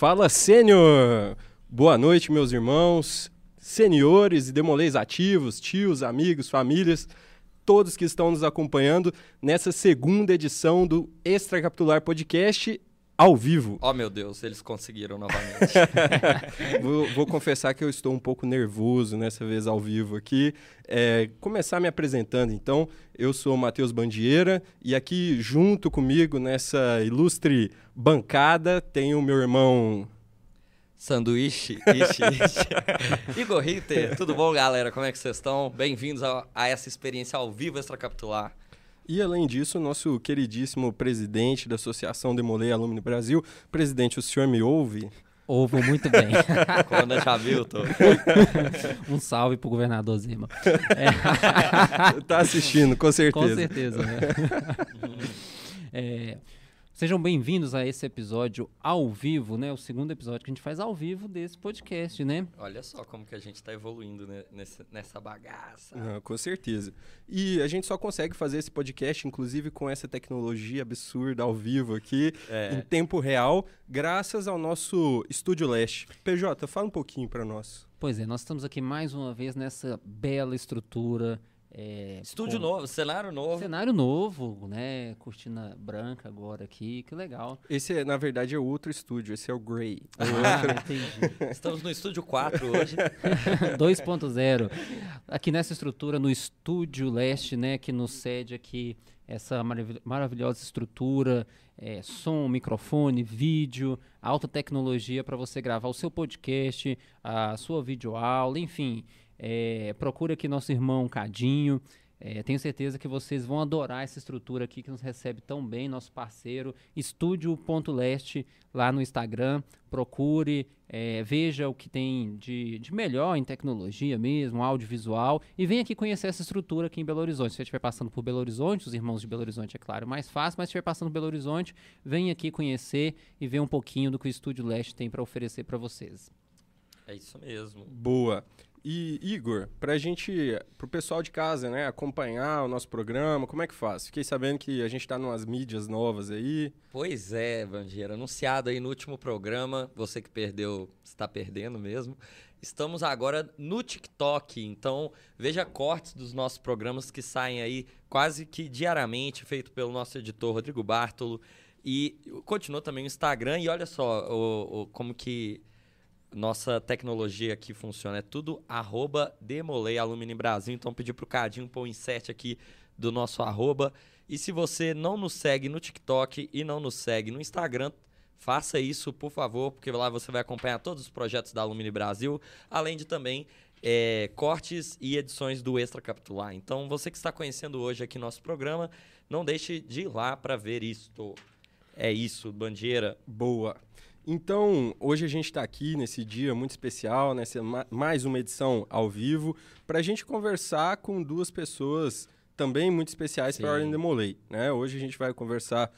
Fala Sênior! Boa noite, meus irmãos, senhores e demolês ativos, tios, amigos, famílias, todos que estão nos acompanhando nessa segunda edição do Extracapitular Podcast ao vivo. Oh, meu Deus, eles conseguiram novamente. vou, vou, confessar que eu estou um pouco nervoso nessa vez ao vivo aqui. É, começar me apresentando, então. Eu sou Matheus Bandieira e aqui junto comigo nessa ilustre bancada tem o meu irmão... Sanduíche, ishi, ishi. Igor Ritter, tudo bom, galera? Como é que vocês estão? Bem-vindos a, a essa experiência ao vivo extracapitular. E além disso, nosso queridíssimo presidente da Associação Demolei Alumni Brasil, presidente, o senhor me ouve? Ouvo muito bem. Quando já viu, tô. um salve pro governador Zima. É. tá assistindo, com certeza. Com certeza, né? é, Sejam bem-vindos a esse episódio ao vivo, né? O segundo episódio que a gente faz ao vivo desse podcast, né? Olha só como que a gente está evoluindo né? nessa, nessa bagaça. Ah, com certeza. E a gente só consegue fazer esse podcast, inclusive com essa tecnologia absurda ao vivo aqui, é. em tempo real, graças ao nosso Estúdio Leste. PJ, fala um pouquinho para nós. Pois é, nós estamos aqui mais uma vez nessa bela estrutura é, Estúdio com... novo, cenário novo. Cenário novo, né? Cortina branca agora aqui, que legal. Esse, na verdade, é outro estúdio, esse é o Grey. Ah, entendi. Estamos no estúdio 4 hoje. 2.0. Aqui nessa estrutura, no Estúdio Leste, né? Que nos cede aqui essa maravilhosa estrutura, é, som, microfone, vídeo, alta tecnologia para você gravar o seu podcast, a sua videoaula, enfim. É, procura aqui nosso irmão Cadinho. É, tenho certeza que vocês vão adorar essa estrutura aqui que nos recebe tão bem, nosso parceiro, estúdio.leste lá no Instagram. Procure, é, veja o que tem de, de, melhor em tecnologia mesmo, audiovisual, e venha aqui conhecer essa estrutura aqui em Belo Horizonte. Se você estiver passando por Belo Horizonte, os irmãos de Belo Horizonte, é claro, mais fácil, mas se estiver passando por Belo Horizonte, venha aqui conhecer e ver um pouquinho do que o Estúdio Leste tem para oferecer para vocês. É isso mesmo. Boa. E Igor, para gente, para o pessoal de casa, né, acompanhar o nosso programa, como é que faz? Fiquei sabendo que a gente está numas mídias novas aí. Pois é, Bandeira, anunciado aí no último programa, você que perdeu, está perdendo mesmo. Estamos agora no TikTok, então veja cortes dos nossos programas que saem aí quase que diariamente, feito pelo nosso editor Rodrigo Bartolo. E continua também o Instagram, e olha só o, o como que nossa tecnologia aqui funciona. É tudo arroba Demolei Alumínio Brasil. Então pedi pro Cadinho pôr o insert aqui do nosso arroba. E se você não nos segue no TikTok e não nos segue no Instagram, faça isso, por favor, porque lá você vai acompanhar todos os projetos da Alumínio Brasil, além de também é, cortes e edições do Extra Capitular. Então, você que está conhecendo hoje aqui nosso programa, não deixe de ir lá para ver isto. É isso, Bandeira. Boa. Então, hoje a gente está aqui nesse dia muito especial, nessa mais uma edição ao vivo, para a gente conversar com duas pessoas também muito especiais para a Ordem de Molay. Né? Hoje a gente vai conversar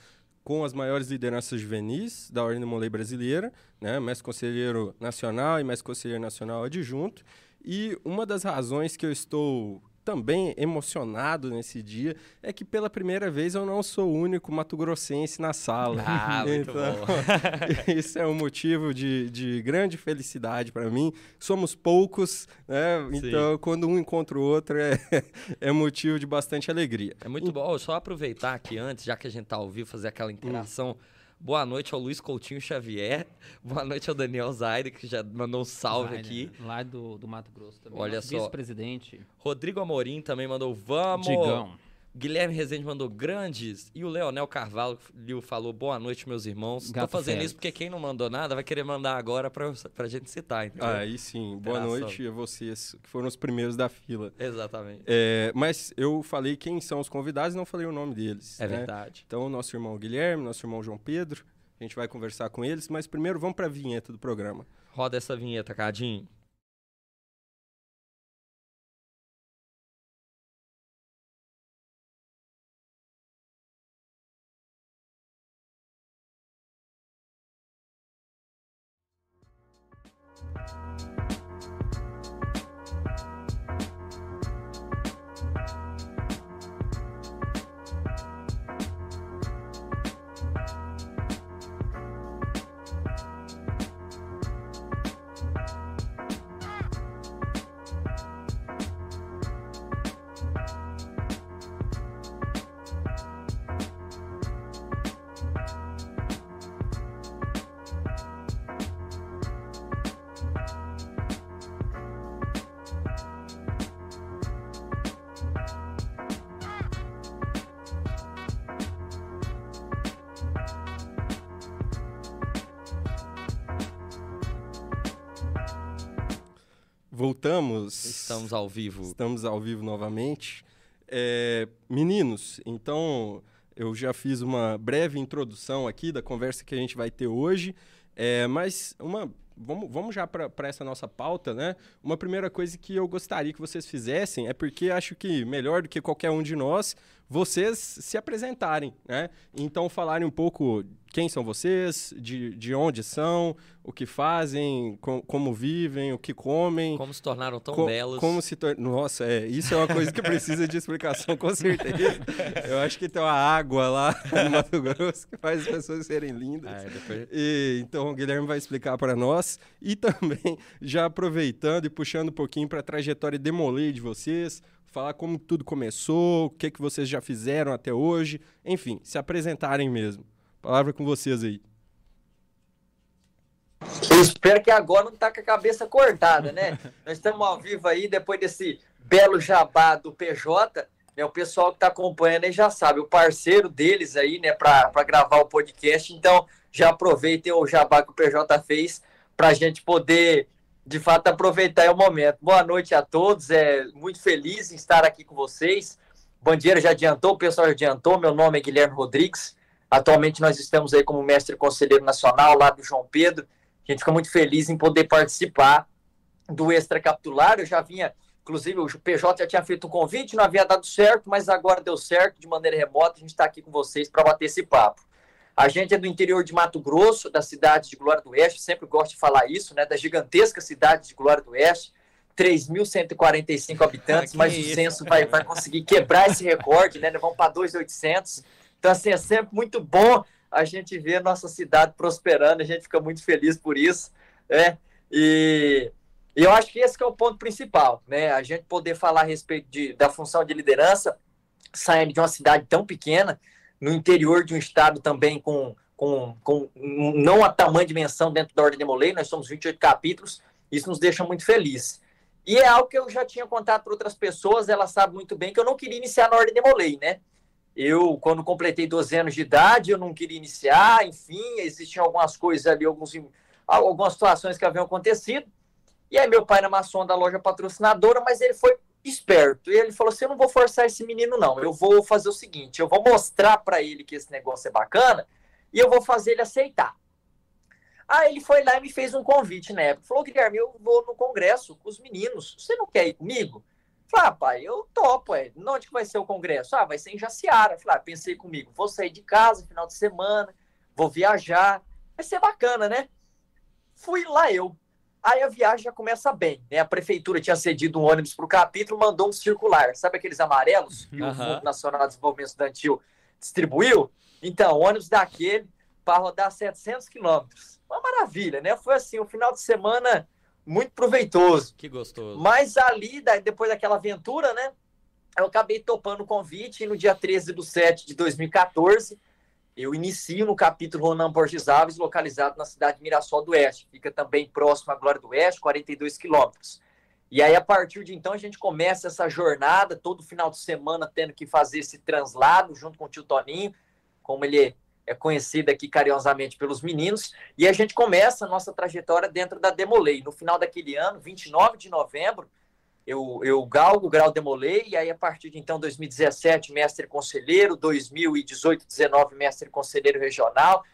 com as maiores lideranças juvenis da Ordem de Molay brasileira, né? mestre conselheiro nacional e mestre conselheiro nacional adjunto. E uma das razões que eu estou também emocionado nesse dia é que pela primeira vez eu não sou o único mato-grossense na sala. Ah, muito então, bom. isso é um motivo de, de grande felicidade para mim. Somos poucos, né? Então, quando um encontra o outro, é, é motivo de bastante alegria. É muito e... bom. Só aproveitar aqui antes, já que a gente tá ao vivo, fazer aquela interação. Hum. Boa noite ao Luiz Coutinho Xavier. Boa noite ao Daniel Zaire, que já mandou um salve aqui. Lá do, do Mato Grosso também. Olha só. Vice-presidente. Rodrigo Amorim também mandou vamos. Digão. Guilherme Rezende mandou grandes. E o Leonel Carvalho falou boa noite, meus irmãos. Gato Tô fazendo Félix. isso porque quem não mandou nada vai querer mandar agora pra, pra gente citar. Entendeu? Ah, aí sim. Boa noite a vocês, que foram os primeiros da fila. Exatamente. É, mas eu falei quem são os convidados e não falei o nome deles. É né? verdade. Então, nosso irmão Guilherme, nosso irmão João Pedro. A gente vai conversar com eles, mas primeiro vamos para a vinheta do programa. Roda essa vinheta, Cadinho. Voltamos. Estamos ao vivo. Estamos ao vivo novamente. É, meninos, então eu já fiz uma breve introdução aqui da conversa que a gente vai ter hoje, é, mas uma, vamos, vamos já para essa nossa pauta, né? Uma primeira coisa que eu gostaria que vocês fizessem é porque acho que melhor do que qualquer um de nós, vocês se apresentarem, né? Então falarem um pouco quem são vocês, de, de onde são, o que fazem, com, como vivem, o que comem. Como se tornaram tão co belos. Como se tor... Nossa, é, isso é uma coisa que precisa de explicação, com certeza. Eu acho que tem uma água lá no Mato Grosso que faz as pessoas serem lindas. É, depois... e, então o Guilherme vai explicar para nós. E também, já aproveitando e puxando um pouquinho para a trajetória Demolei de vocês, falar como tudo começou, o que, que vocês já fizeram até hoje, enfim, se apresentarem mesmo. Palavra com vocês aí. Eu espero que agora não tá com a cabeça cortada, né? Nós estamos ao vivo aí, depois desse belo jabá do PJ, né? O pessoal que está acompanhando aí já sabe, o parceiro deles aí, né, para gravar o podcast. Então, já aproveitem o jabá que o PJ fez para a gente poder, de fato, aproveitar o momento. Boa noite a todos, é muito feliz em estar aqui com vocês. Bandeira já adiantou, o pessoal já adiantou. Meu nome é Guilherme Rodrigues. Atualmente nós estamos aí como mestre conselheiro nacional lá do João Pedro. A gente fica muito feliz em poder participar do extra capitular. Eu já vinha, inclusive o PJ já tinha feito um convite, não havia dado certo, mas agora deu certo de maneira remota. A gente está aqui com vocês para bater esse papo. A gente é do interior de Mato Grosso, da cidade de Glória do Oeste, sempre gosto de falar isso, né? Da gigantesca cidade de Glória do Oeste, 3.145 habitantes, mas o censo vai, vai conseguir quebrar esse recorde, né? Vamos para 2.800. Então, assim, é sempre muito bom a gente ver a nossa cidade prosperando, a gente fica muito feliz por isso, né? E, e eu acho que esse que é o ponto principal, né? A gente poder falar a respeito de, da função de liderança, saindo de uma cidade tão pequena, no interior de um estado também com, com, com não a tamanho dimensão dentro da Ordem de Molay, nós somos 28 capítulos, isso nos deixa muito felizes. E é algo que eu já tinha contado para outras pessoas, elas sabem muito bem que eu não queria iniciar na Ordem de Molay, né? Eu, quando completei 12 anos de idade, eu não queria iniciar, enfim, existiam algumas coisas ali, alguns, algumas situações que haviam acontecido. E aí meu pai era maçom da loja patrocinadora, mas ele foi esperto. E ele falou assim: eu não vou forçar esse menino, não. Eu vou fazer o seguinte: eu vou mostrar para ele que esse negócio é bacana e eu vou fazer ele aceitar. Aí ele foi lá e me fez um convite na época. Falou, Guilherme, eu vou no congresso com os meninos. Você não quer ir comigo? Falei, ah, pai, eu topo, é. Onde que vai ser o congresso? Ah, vai ser em Jaciara. Falei, ah, pensei comigo, vou sair de casa final de semana, vou viajar, vai ser bacana, né? Fui lá eu. Aí a viagem já começa bem, né? A prefeitura tinha cedido um ônibus para o capítulo, mandou um circular. Sabe aqueles amarelos que uhum. o Fundo Nacional de Desenvolvimento Estudantil distribuiu? Então, ônibus daquele para rodar 700 quilômetros. Uma maravilha, né? Foi assim, um final de semana muito proveitoso. Que gostoso. Mas ali, depois daquela aventura, né? Eu acabei topando o convite e no dia 13 de 7 de 2014, eu inicio no capítulo Ronan Borges Alves, localizado na cidade de Mirassol do Oeste. Fica também próximo à Glória do Oeste, 42 quilômetros. E aí, a partir de então, a gente começa essa jornada, todo final de semana tendo que fazer esse translado junto com o tio Toninho, como ele é conhecido aqui carinhosamente pelos meninos, e a gente começa a nossa trajetória dentro da Demolei. No final daquele ano, 29 de novembro, eu, eu galgo grau Demolei, e aí a partir de então, 2017, mestre conselheiro, 2018, 19, mestre conselheiro regional,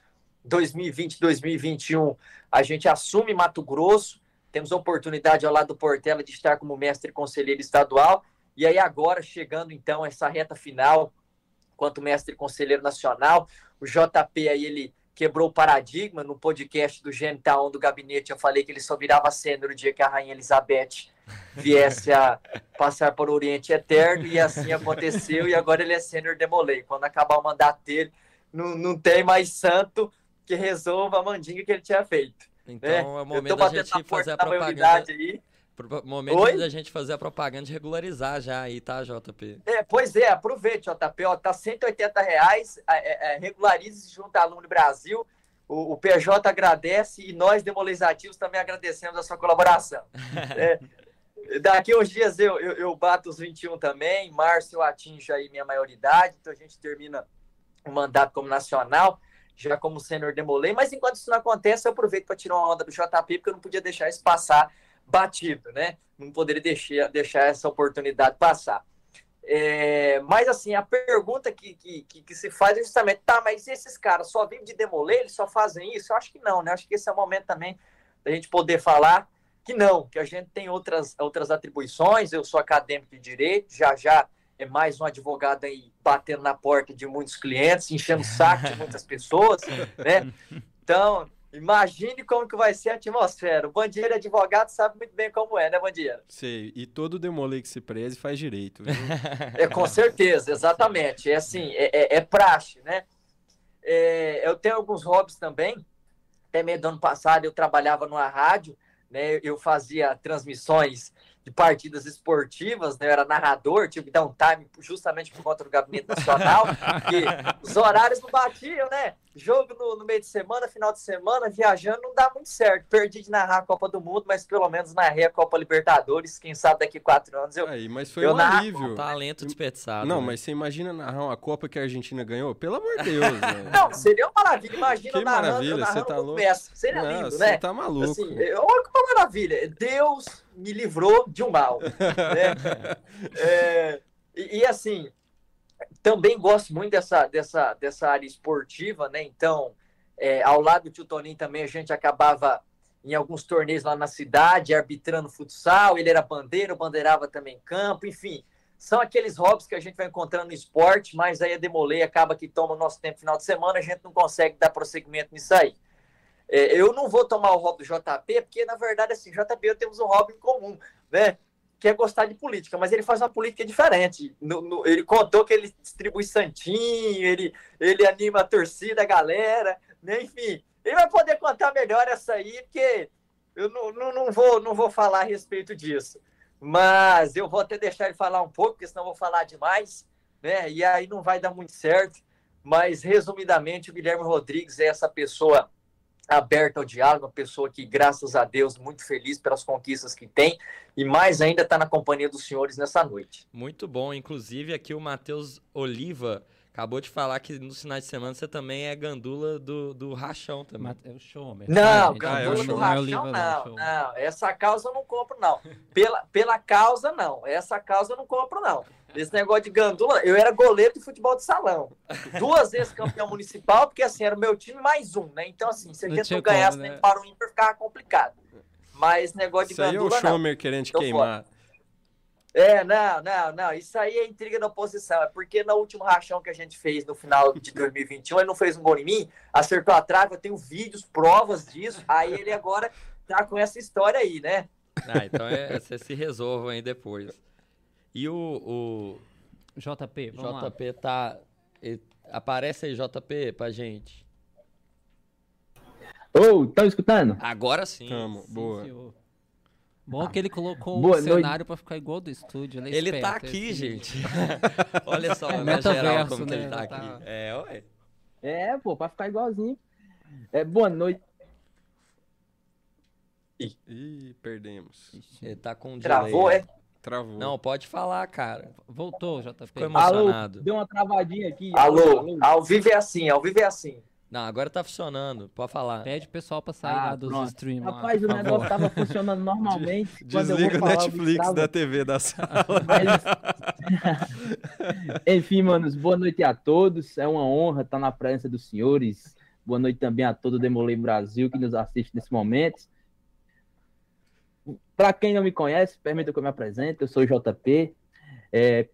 2020, 2021, a gente assume Mato Grosso, temos a oportunidade ao lado do Portela de estar como mestre conselheiro estadual, e aí agora, chegando então essa reta final, quanto mestre conselheiro nacional, o JP aí, ele quebrou o paradigma no podcast do Genital do gabinete. Eu falei que ele só virava sênior o dia que a Rainha Elizabeth viesse a passar o Oriente Eterno, e assim aconteceu, e agora ele é sênior demolei. Quando acabar o mandato dele, não, não tem mais santo que resolva a mandinga que ele tinha feito. Então né? é o momento da gente fazer a propaganda. Aí. Momento Oi? da gente fazer a propaganda de regularizar já aí, tá, JP? É, pois é, aproveite, JP. Ó, tá 180 reais, é, é, regularize junto à Aluno Brasil. O, o, PJ agradece e nós, demolizativos, também agradecemos a sua colaboração. é, daqui uns dias eu, eu, eu, bato os 21 também. Março eu atinjo aí minha maioridade, então a gente termina o mandato como nacional, já como sênior demolei. Mas enquanto isso não acontece, eu aproveito para tirar uma onda do JP, porque eu não podia deixar isso passar batido, né? Não poderia deixar, deixar essa oportunidade passar. É, mas assim, a pergunta que, que, que, se faz é justamente, tá, mas esses caras só vivem de demoler, eles só fazem isso? Eu acho que não, né? Acho que esse é o momento também da gente poder falar que não, que a gente tem outras, outras atribuições, eu sou acadêmico de direito, já já é mais um advogado aí batendo na porta de muitos clientes, enchendo o saco de muitas pessoas, né? Então, Imagine como que vai ser a atmosfera. O Bandeira advogado sabe muito bem como é, né, Bandeira? Sei. E todo demolei que se preze faz direito. Viu? é, com certeza, exatamente. É assim, é, é, é praxe, né? É, eu tenho alguns hobbies também. Até meio do ano passado eu trabalhava numa rádio, né? Eu fazia transmissões de partidas esportivas, né? Eu era narrador, tive que dar um time justamente por conta do Gabinete Nacional, porque os horários não batiam, né? Jogo no, no, meio de semana, final de semana, viajando, não dá muito certo. Perdi de narrar a Copa do Mundo, mas pelo menos narrei a Copa Libertadores. Quem sabe daqui quatro anos eu. Aí, mas foi eu um narro... alívio. Talento desperdiçado. Não, né? mas você imagina narrar uma Copa que a Argentina ganhou? Pelo amor de Deus. Né? não, seria uma maravilha. Imagina que narrando, maravilha, você tá louco. Seria não, lindo, né? Você tá maluco. Assim, olha que uma maravilha. Deus me livrou de um mal. né? é, e, e assim, também gosto muito dessa, dessa, dessa área esportiva, né? Então, é, ao lado do tio Toninho também a gente acabava em alguns torneios lá na cidade, arbitrando futsal, ele era bandeira, bandeirava também campo, enfim. São aqueles hobbies que a gente vai encontrando no esporte, mas aí a Demolei acaba que toma o nosso tempo final de semana, a gente não consegue dar prosseguimento nisso aí. É, eu não vou tomar o hobby do JP, porque na verdade, assim, JP eu temos um hobby em comum, né? Que é gostar de política, mas ele faz uma política diferente. No, no, ele contou que ele distribui santinho, ele, ele anima a torcida, a galera né? Enfim, ele vai poder contar melhor essa aí, porque eu não, não, não, vou, não vou falar a respeito disso. Mas eu vou até deixar ele falar um pouco, porque senão eu vou falar demais, né? E aí não vai dar muito certo. Mas, resumidamente, o Guilherme Rodrigues é essa pessoa aberta ao diálogo, uma pessoa que, graças a Deus, muito feliz pelas conquistas que tem e mais ainda está na companhia dos senhores nessa noite. Muito bom. Inclusive, aqui o Matheus Oliva Acabou de falar que nos finais de semana você também é gandula do, do rachão também. É o show, Não, gandula do rachão não, não. Essa causa eu não compro, não. Pela, pela causa, não. Essa causa eu não compro, não. Esse negócio de gandula, eu era goleiro de futebol de salão. Duas vezes campeão municipal, porque assim, era o meu time mais um, né? Então, assim, se a gente não, ganhasse como, né? nem para o ímpar, ficava complicado. Mas negócio de Isso gandula, aí é o Schomer querendo te queimar. Fora. É, não, não, não. Isso aí é intriga da oposição. É porque no último rachão que a gente fez no final de 2021, ele não fez um gol em mim, acertou a trave, eu tenho vídeos, provas disso. Aí ele agora tá com essa história aí, né? Ah, então é, você se resolvam aí depois. E o, o... JP, vamos JP lá. tá. Aparece aí, JP, pra gente. Ô, oh, estão escutando? Agora sim. Tamo, boa. Sim, Bom que ele colocou Boa um cenário pra ficar igual do estúdio. Ele, é ele tá aqui, gente. Olha só, é, na geral, como né? ele tá, tá aqui. É, ué. É, pô, pra ficar igualzinho. É, boa noite. Ih, Ih perdemos. Ele tá com um Travou, é? Travou. Não, pode falar, cara. Voltou, JP. Ficou emocionado. Alô, deu uma travadinha aqui. Alô, alô, ao vivo é assim, ao vivo é assim. Não, agora tá funcionando. Pode falar. Pede o pessoal pra sair ah, lá dos pronto. streams. Rapaz, lá, o negócio tava funcionando normalmente. Desliga o Netflix da TV da sala. Mas... Enfim, manos, boa noite a todos. É uma honra estar na presença dos senhores. Boa noite também a todo o Demolei Brasil que nos assiste nesse momento. Para quem não me conhece, permita que eu me apresente. Eu sou o JP. É...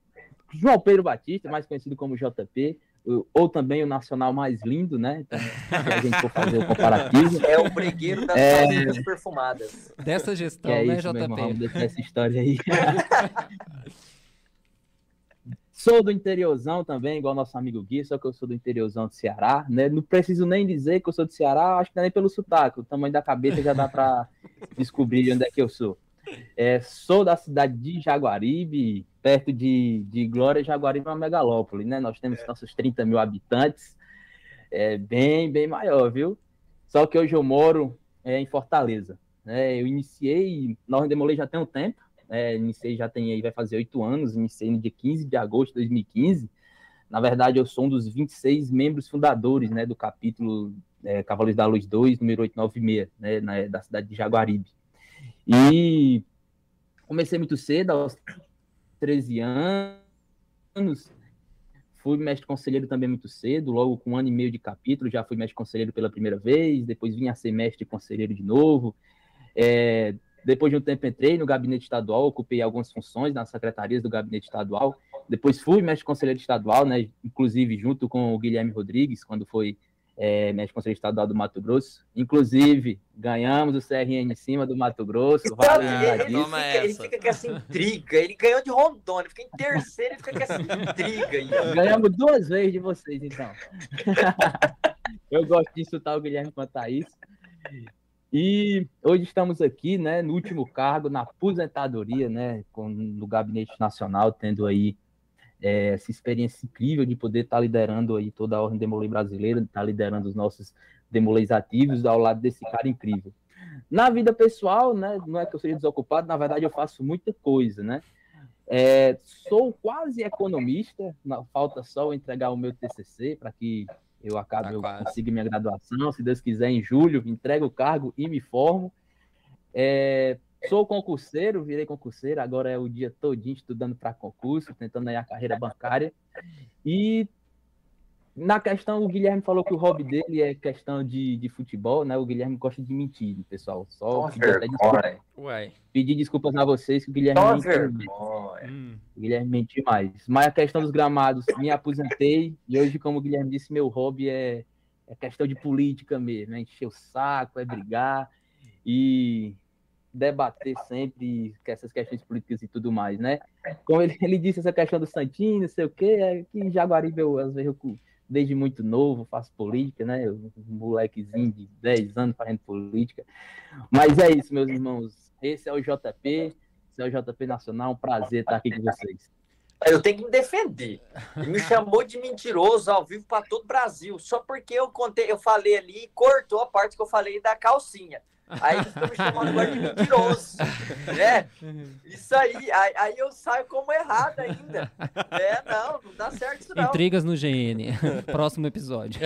João Pedro Batista, mais conhecido como JP ou também o nacional mais lindo, né? Então, se a gente for fazer o comparativo. É o brigueiro das é... perfumadas. Dessa gestão, é né, isso, JP? Irmão, vamos deixar essa história aí. sou do interiorzão também, igual nosso amigo Gui, só que eu sou do interiorzão do Ceará, né? Não preciso nem dizer que eu sou do Ceará, acho que nem pelo sotaque, o tamanho da cabeça já dá para descobrir onde é que eu sou. É, sou da cidade de Jaguaribe, perto de, de Glória, Jaguaribe é uma megalópole, né? Nós temos é. nossos 30 mil habitantes, é bem, bem maior, viu? Só que hoje eu moro é, em Fortaleza. Né? Eu iniciei, nós Demolei já tem um tempo, né? iniciei já tem aí, vai fazer oito anos, iniciei no dia 15 de agosto de 2015. Na verdade, eu sou um dos 26 membros fundadores né, do capítulo é, Cavaleiros da Luz 2, número 896, né, na, da cidade de Jaguaribe. E comecei muito cedo, aos 13 anos. Fui mestre conselheiro também muito cedo, logo com um ano e meio de capítulo, já fui mestre conselheiro pela primeira vez, depois vim a ser mestre conselheiro de novo. É, depois de um tempo entrei no gabinete estadual, ocupei algumas funções nas secretarias do gabinete estadual. Depois fui mestre conselheiro estadual, né, inclusive junto com o Guilherme Rodrigues, quando foi é, mestre conselheiro estadual do Mato Grosso. Inclusive, ganhamos o CRN em cima do Mato Grosso. Então, vale ele, ele, fica, ele, fica, com essa intriga. Ele ganhou de Rondônia, fica em terceiro e fica com essa intriga. Ganhamos duas vezes de vocês, então. Eu gosto de insultar o Guilherme quanto a isso. E hoje estamos aqui, né, no último cargo, na aposentadoria, né, com, no Gabinete Nacional, tendo aí é, essa experiência incrível de poder estar tá liderando aí toda a Ordem Demolei Brasileira, estar tá liderando os nossos Demoleis ativos ao lado desse cara incrível. Na vida pessoal, né, não é que eu seja desocupado, na verdade eu faço muita coisa, né, é, sou quase economista, falta só entregar o meu TCC para que eu acabo, tá eu consigo minha graduação, se Deus quiser, em julho, entrego o cargo e me formo. É, sou concurseiro, virei concurseiro, agora é o dia todinho estudando para concurso, tentando aí a carreira bancária. E na questão, o Guilherme falou que o hobby dele é questão de, de futebol, né? O Guilherme gosta de mentir, pessoal. Só pedir, desculpa, pedir desculpas a vocês que o Guilherme mentiu. Hum. O Guilherme mentiu mais. Mas a questão dos gramados, me aposentei e hoje, como o Guilherme disse, meu hobby é, é questão de política mesmo, é encher o saco, é brigar e debater sempre essas questões políticas e tudo mais, né? Como ele, ele disse, essa questão do Santinho, não sei o quê, é que em Jaguaribe eu, às vezes, eu desde muito novo, faço política, né? Um molequezinho de 10 anos fazendo política. Mas é isso, meus irmãos. Esse é o JP, esse é o JP Nacional. Um prazer estar aqui com vocês. Eu tenho que me defender. Me chamou de mentiroso ao vivo para todo o Brasil, só porque eu contei, eu falei ali e cortou a parte que eu falei da calcinha. Aí eles estão me chamando agora de mentiroso. Né? Isso aí, aí, aí, eu saio como errado ainda. É, não, não dá certo isso não. Intrigas no GN. Próximo episódio.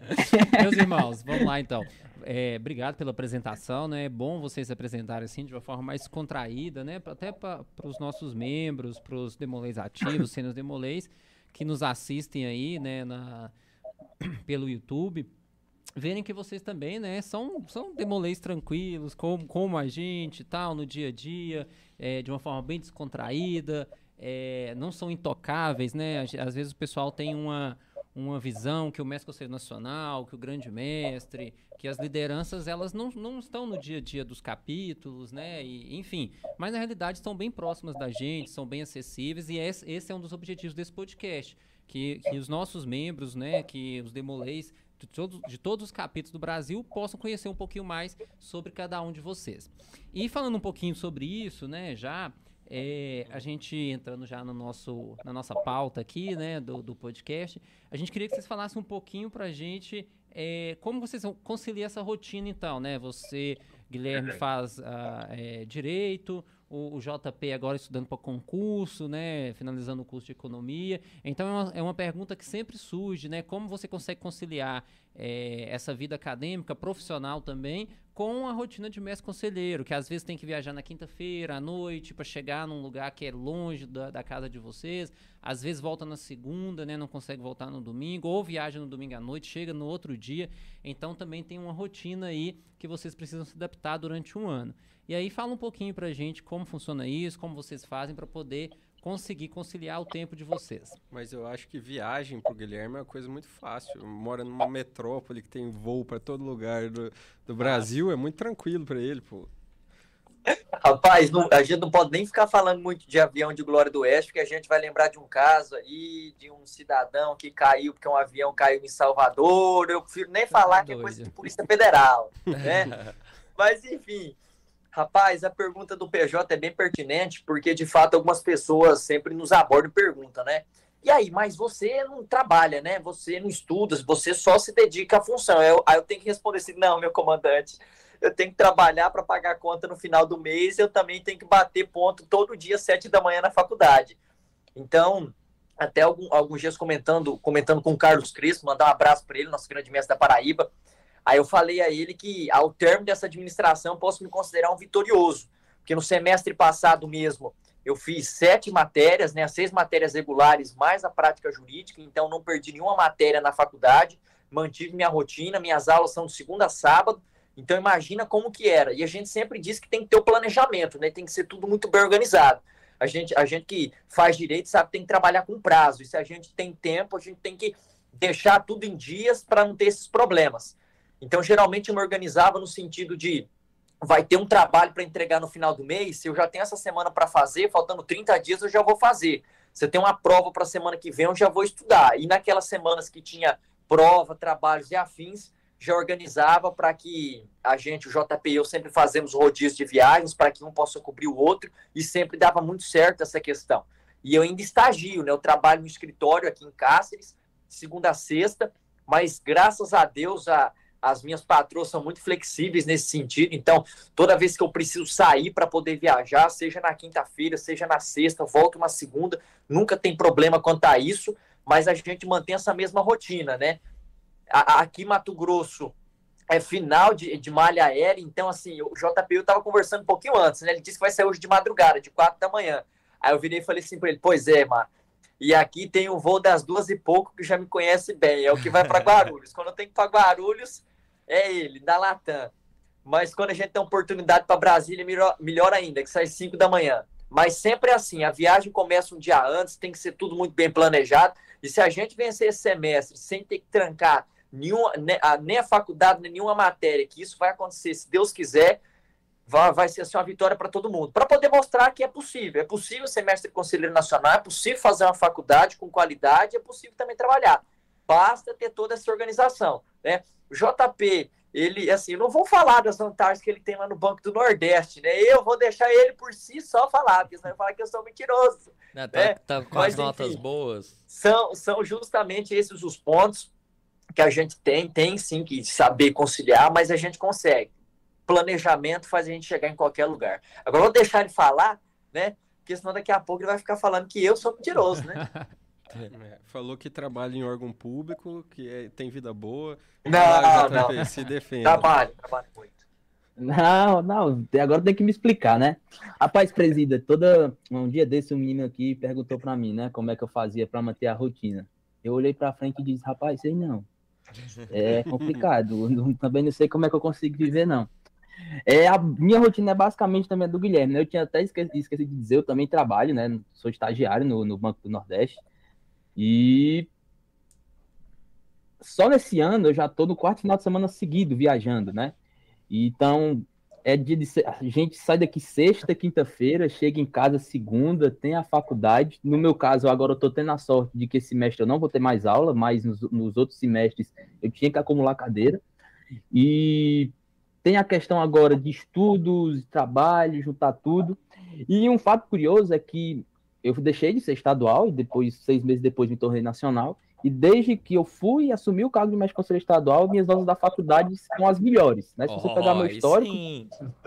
Meus irmãos, vamos lá então. É, obrigado pela apresentação, né? É bom vocês se apresentarem assim de uma forma mais contraída, né? Até para os nossos membros, para os demolês ativos, sendo demolês que nos assistem aí, né, na, pelo YouTube verem que vocês também, né, são, são demolês tranquilos, como, como a gente, tal, no dia a dia, é, de uma forma bem descontraída, é, não são intocáveis, né, às vezes o pessoal tem uma, uma visão que o mestre conselho nacional, que o grande mestre, que as lideranças, elas não, não estão no dia a dia dos capítulos, né, e, enfim, mas na realidade estão bem próximas da gente, são bem acessíveis, e esse, esse é um dos objetivos desse podcast, que, que os nossos membros, né, que os demolês de, todos, de todos os capítulos do Brasil possam conhecer um pouquinho mais sobre cada um de vocês. E falando um pouquinho sobre isso, né, já é, a gente entrando já no nosso, na nossa pauta aqui, né, do, do podcast, a gente queria que vocês falassem um pouquinho para a gente é, como vocês conciliam essa rotina, então, né? Você, Guilherme, faz uh, é, direito, o, o, JP agora estudando para concurso, né? Finalizando o curso de economia. Então é uma, é uma pergunta que sempre surge, né? Como você consegue conciliar é, essa vida acadêmica, profissional também, com a rotina de mestre conselheiro, que às vezes tem que viajar na quinta-feira à noite para chegar num lugar que é longe da, da, casa de vocês, às vezes volta na segunda, né, não consegue voltar no domingo, ou viaja no domingo à noite, chega no outro dia, então também tem uma rotina aí que vocês precisam se adaptar durante um ano. E aí fala um pouquinho para a gente como funciona isso, como vocês fazem para poder conseguir conciliar o tempo de vocês. Mas eu acho que viagem pro Guilherme é uma coisa muito fácil. Mora numa metrópole que tem voo para todo lugar do, do Brasil, é muito tranquilo para ele, pô. Rapaz, não, a gente não pode nem ficar falando muito de avião de Glória do Oeste, porque a gente vai lembrar de um caso aí, de um cidadão que caiu porque um avião caiu em Salvador. Eu prefiro nem falar que é coisa de Polícia Federal, né? Mas, enfim, Rapaz, a pergunta do PJ é bem pertinente, porque de fato algumas pessoas sempre nos abordam e perguntam, né? E aí, mas você não trabalha, né? Você não estuda, você só se dedica à função. Eu, aí eu tenho que responder assim: não, meu comandante, eu tenho que trabalhar para pagar a conta no final do mês, eu também tenho que bater ponto todo dia, sete da manhã na faculdade. Então, até algum, alguns dias comentando, comentando com o Carlos Cristo, mandar um abraço para ele, nosso grande mestre da Paraíba. Aí eu falei a ele que, ao termo dessa administração, posso me considerar um vitorioso, Porque no semestre passado mesmo, eu fiz sete matérias, né, seis matérias regulares mais a prática jurídica, então não perdi nenhuma matéria na faculdade, mantive minha rotina, minhas aulas são de segunda a sábado, então imagina como que era. E a gente sempre diz que tem que ter o planejamento, né, tem que ser tudo muito bem organizado. A gente, a gente que faz direito sabe que tem que trabalhar com prazo, e se a gente tem tempo, a gente tem que deixar tudo em dias para não ter esses problemas. Então, geralmente, eu me organizava no sentido de vai ter um trabalho para entregar no final do mês, se eu já tenho essa semana para fazer, faltando 30 dias eu já vou fazer. Se eu tenho uma prova para a semana que vem, eu já vou estudar. E naquelas semanas que tinha prova, trabalhos e afins, já organizava para que a gente, o JP e eu, sempre fazemos rodízios de viagens para que um possa cobrir o outro e sempre dava muito certo essa questão. E eu ainda estagio, né? Eu trabalho no escritório aqui em Cáceres, segunda a sexta, mas graças a Deus a, as minhas patroas são muito flexíveis nesse sentido. Então, toda vez que eu preciso sair para poder viajar, seja na quinta-feira, seja na sexta, volto na segunda, nunca tem problema quanto a isso, mas a gente mantém essa mesma rotina, né? aqui Mato Grosso é final de, de malha aérea, então assim, o JPU estava conversando um pouquinho antes, né? Ele disse que vai sair hoje de madrugada, de quatro da manhã. Aí eu virei e falei assim para ele: Pois é, Mar. E aqui tem um voo das duas e pouco que já me conhece bem, é o que vai para Guarulhos. Quando eu tenho que ir para Guarulhos, é ele, da Latam. Mas quando a gente tem oportunidade para Brasília, melhor, ainda, que sai 5 da manhã. Mas sempre é assim, a viagem começa um dia antes, tem que ser tudo muito bem planejado. E se a gente vencer esse semestre sem ter que trancar nenhuma, nem a faculdade, nem nenhuma matéria, que isso vai acontecer, se Deus quiser, vai, vai ser assim, uma vitória para todo mundo. Para poder mostrar que é possível. É possível semestre conselheiro nacional, é possível fazer uma faculdade com qualidade, é possível também trabalhar. Basta ter toda essa organização. Né? O JP, ele, assim, não vou falar das vantagens que ele tem lá no Banco do Nordeste, né? Eu vou deixar ele por si só falar, porque senão vai falar que eu sou mentiroso. Não, tá, né? tá com Mas, as notas enfim, boas. São, são justamente esses os pontos que a gente tem, tem sim que saber conciliar, mas a gente consegue. Planejamento faz a gente chegar em qualquer lugar. Agora, vou deixar ele falar, né? Porque senão daqui a pouco ele vai ficar falando que eu sou mentiroso, né? É, falou que trabalha em órgão público, que é, tem vida boa. Não, não. Se defende. Trabalho, trabalho muito. Não, não, agora tem que me explicar, né? Rapaz, presida, toda um dia desse um menino aqui perguntou para mim, né, como é que eu fazia para manter a rotina. Eu olhei para frente e disse, rapaz, sei não. É complicado, não, também não sei como é que eu consigo viver não. É, a minha rotina é basicamente também do Guilherme, né? Eu tinha até esquecido, esquecido de dizer, eu também trabalho, né? Sou estagiário no, no Banco do Nordeste. E só nesse ano eu já estou no quarto final de semana seguido viajando, né? Então, é dia de a gente sai daqui sexta, quinta-feira, chega em casa segunda, tem a faculdade. No meu caso, agora eu estou tendo a sorte de que esse semestre eu não vou ter mais aula, mas nos, nos outros semestres eu tinha que acumular cadeira. E tem a questão agora de estudos, trabalho, juntar tudo. E um fato curioso é que eu deixei de ser estadual e depois, seis meses depois, me tornei nacional. E desde que eu fui assumir o cargo de mestre conselheiro estadual, minhas notas da faculdade são as melhores. Né? Se você oh, pegar meu histórico,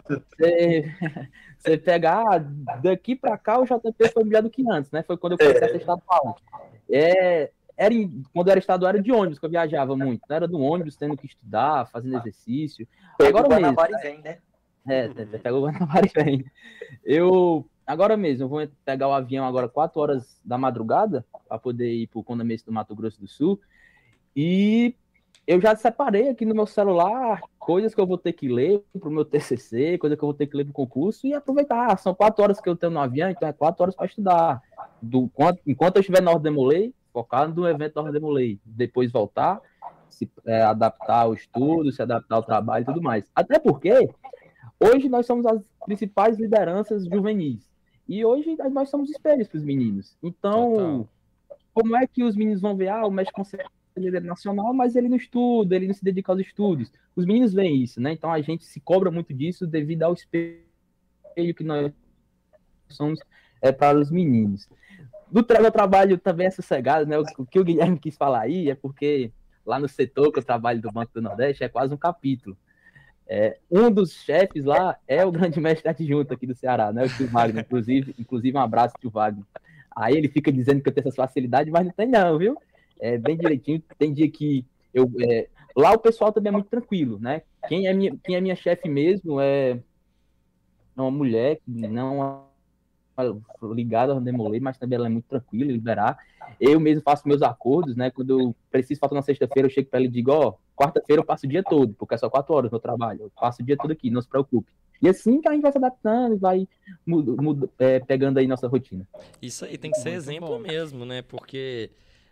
você, você, pegar daqui para cá, o JP foi melhor do que antes, né? Foi quando eu comecei a ser estadual. É, era em, quando eu era estadual, era de ônibus que eu viajava muito. Não era do ônibus tendo que estudar, fazendo exercício. Agora mesmo. Vem, né? É, pega o Guanabara e vem. Eu agora mesmo, eu vou pegar o avião agora 4 horas da madrugada para poder ir para o Condamento do Mato Grosso do Sul. E eu já separei aqui no meu celular coisas que eu vou ter que ler para o meu TCC, coisa que eu vou ter que ler para o concurso e aproveitar. São quatro horas que eu tenho no avião, então é quatro horas para estudar. Do, enquanto eu estiver na Ordem Demolei, focar no evento da Ordem Demolei. Depois voltar, se é, adaptar ao estudo, se adaptar ao trabalho e tudo mais. Até porque hoje nós somos as principais lideranças juvenis. E hoje nós somos espelhos para os meninos. Então, Total. como é que os meninos vão ver, ah, o México conselheiro nacional, mas ele não estuda, ele não se dedica aos estudos. Os meninos veem isso, né? Então a gente se cobra muito disso devido ao espelho que nós somos é, para os meninos. Do tra trabalho também é sossegado, né? O, o que o Guilherme quis falar aí é porque lá no setor que eu trabalho do Banco do Nordeste é quase um capítulo. É, um dos chefes lá é o grande mestre adjunto aqui do Ceará, né? O tio Wagner, inclusive, inclusive um abraço, tio Wagner. Aí ele fica dizendo que eu tenho essa facilidade, mas não tem não, viu? É bem direitinho. Tem dia que eu... É... Lá o pessoal também é muito tranquilo, né? Quem é minha, quem é minha chefe mesmo é... uma mulher que não ligada ao Demolay, mas também ela é muito tranquila, liberar. Eu mesmo faço meus acordos, né? Quando eu preciso faltar na sexta-feira, eu chego para ele e digo, ó, oh, quarta-feira eu passo o dia todo, porque é só quatro horas no trabalho. Eu passo o dia todo aqui, não se preocupe. E assim que a gente vai se adaptando, vai é, pegando aí nossa rotina. Isso aí tem que ser muito exemplo bom. mesmo, né? Porque,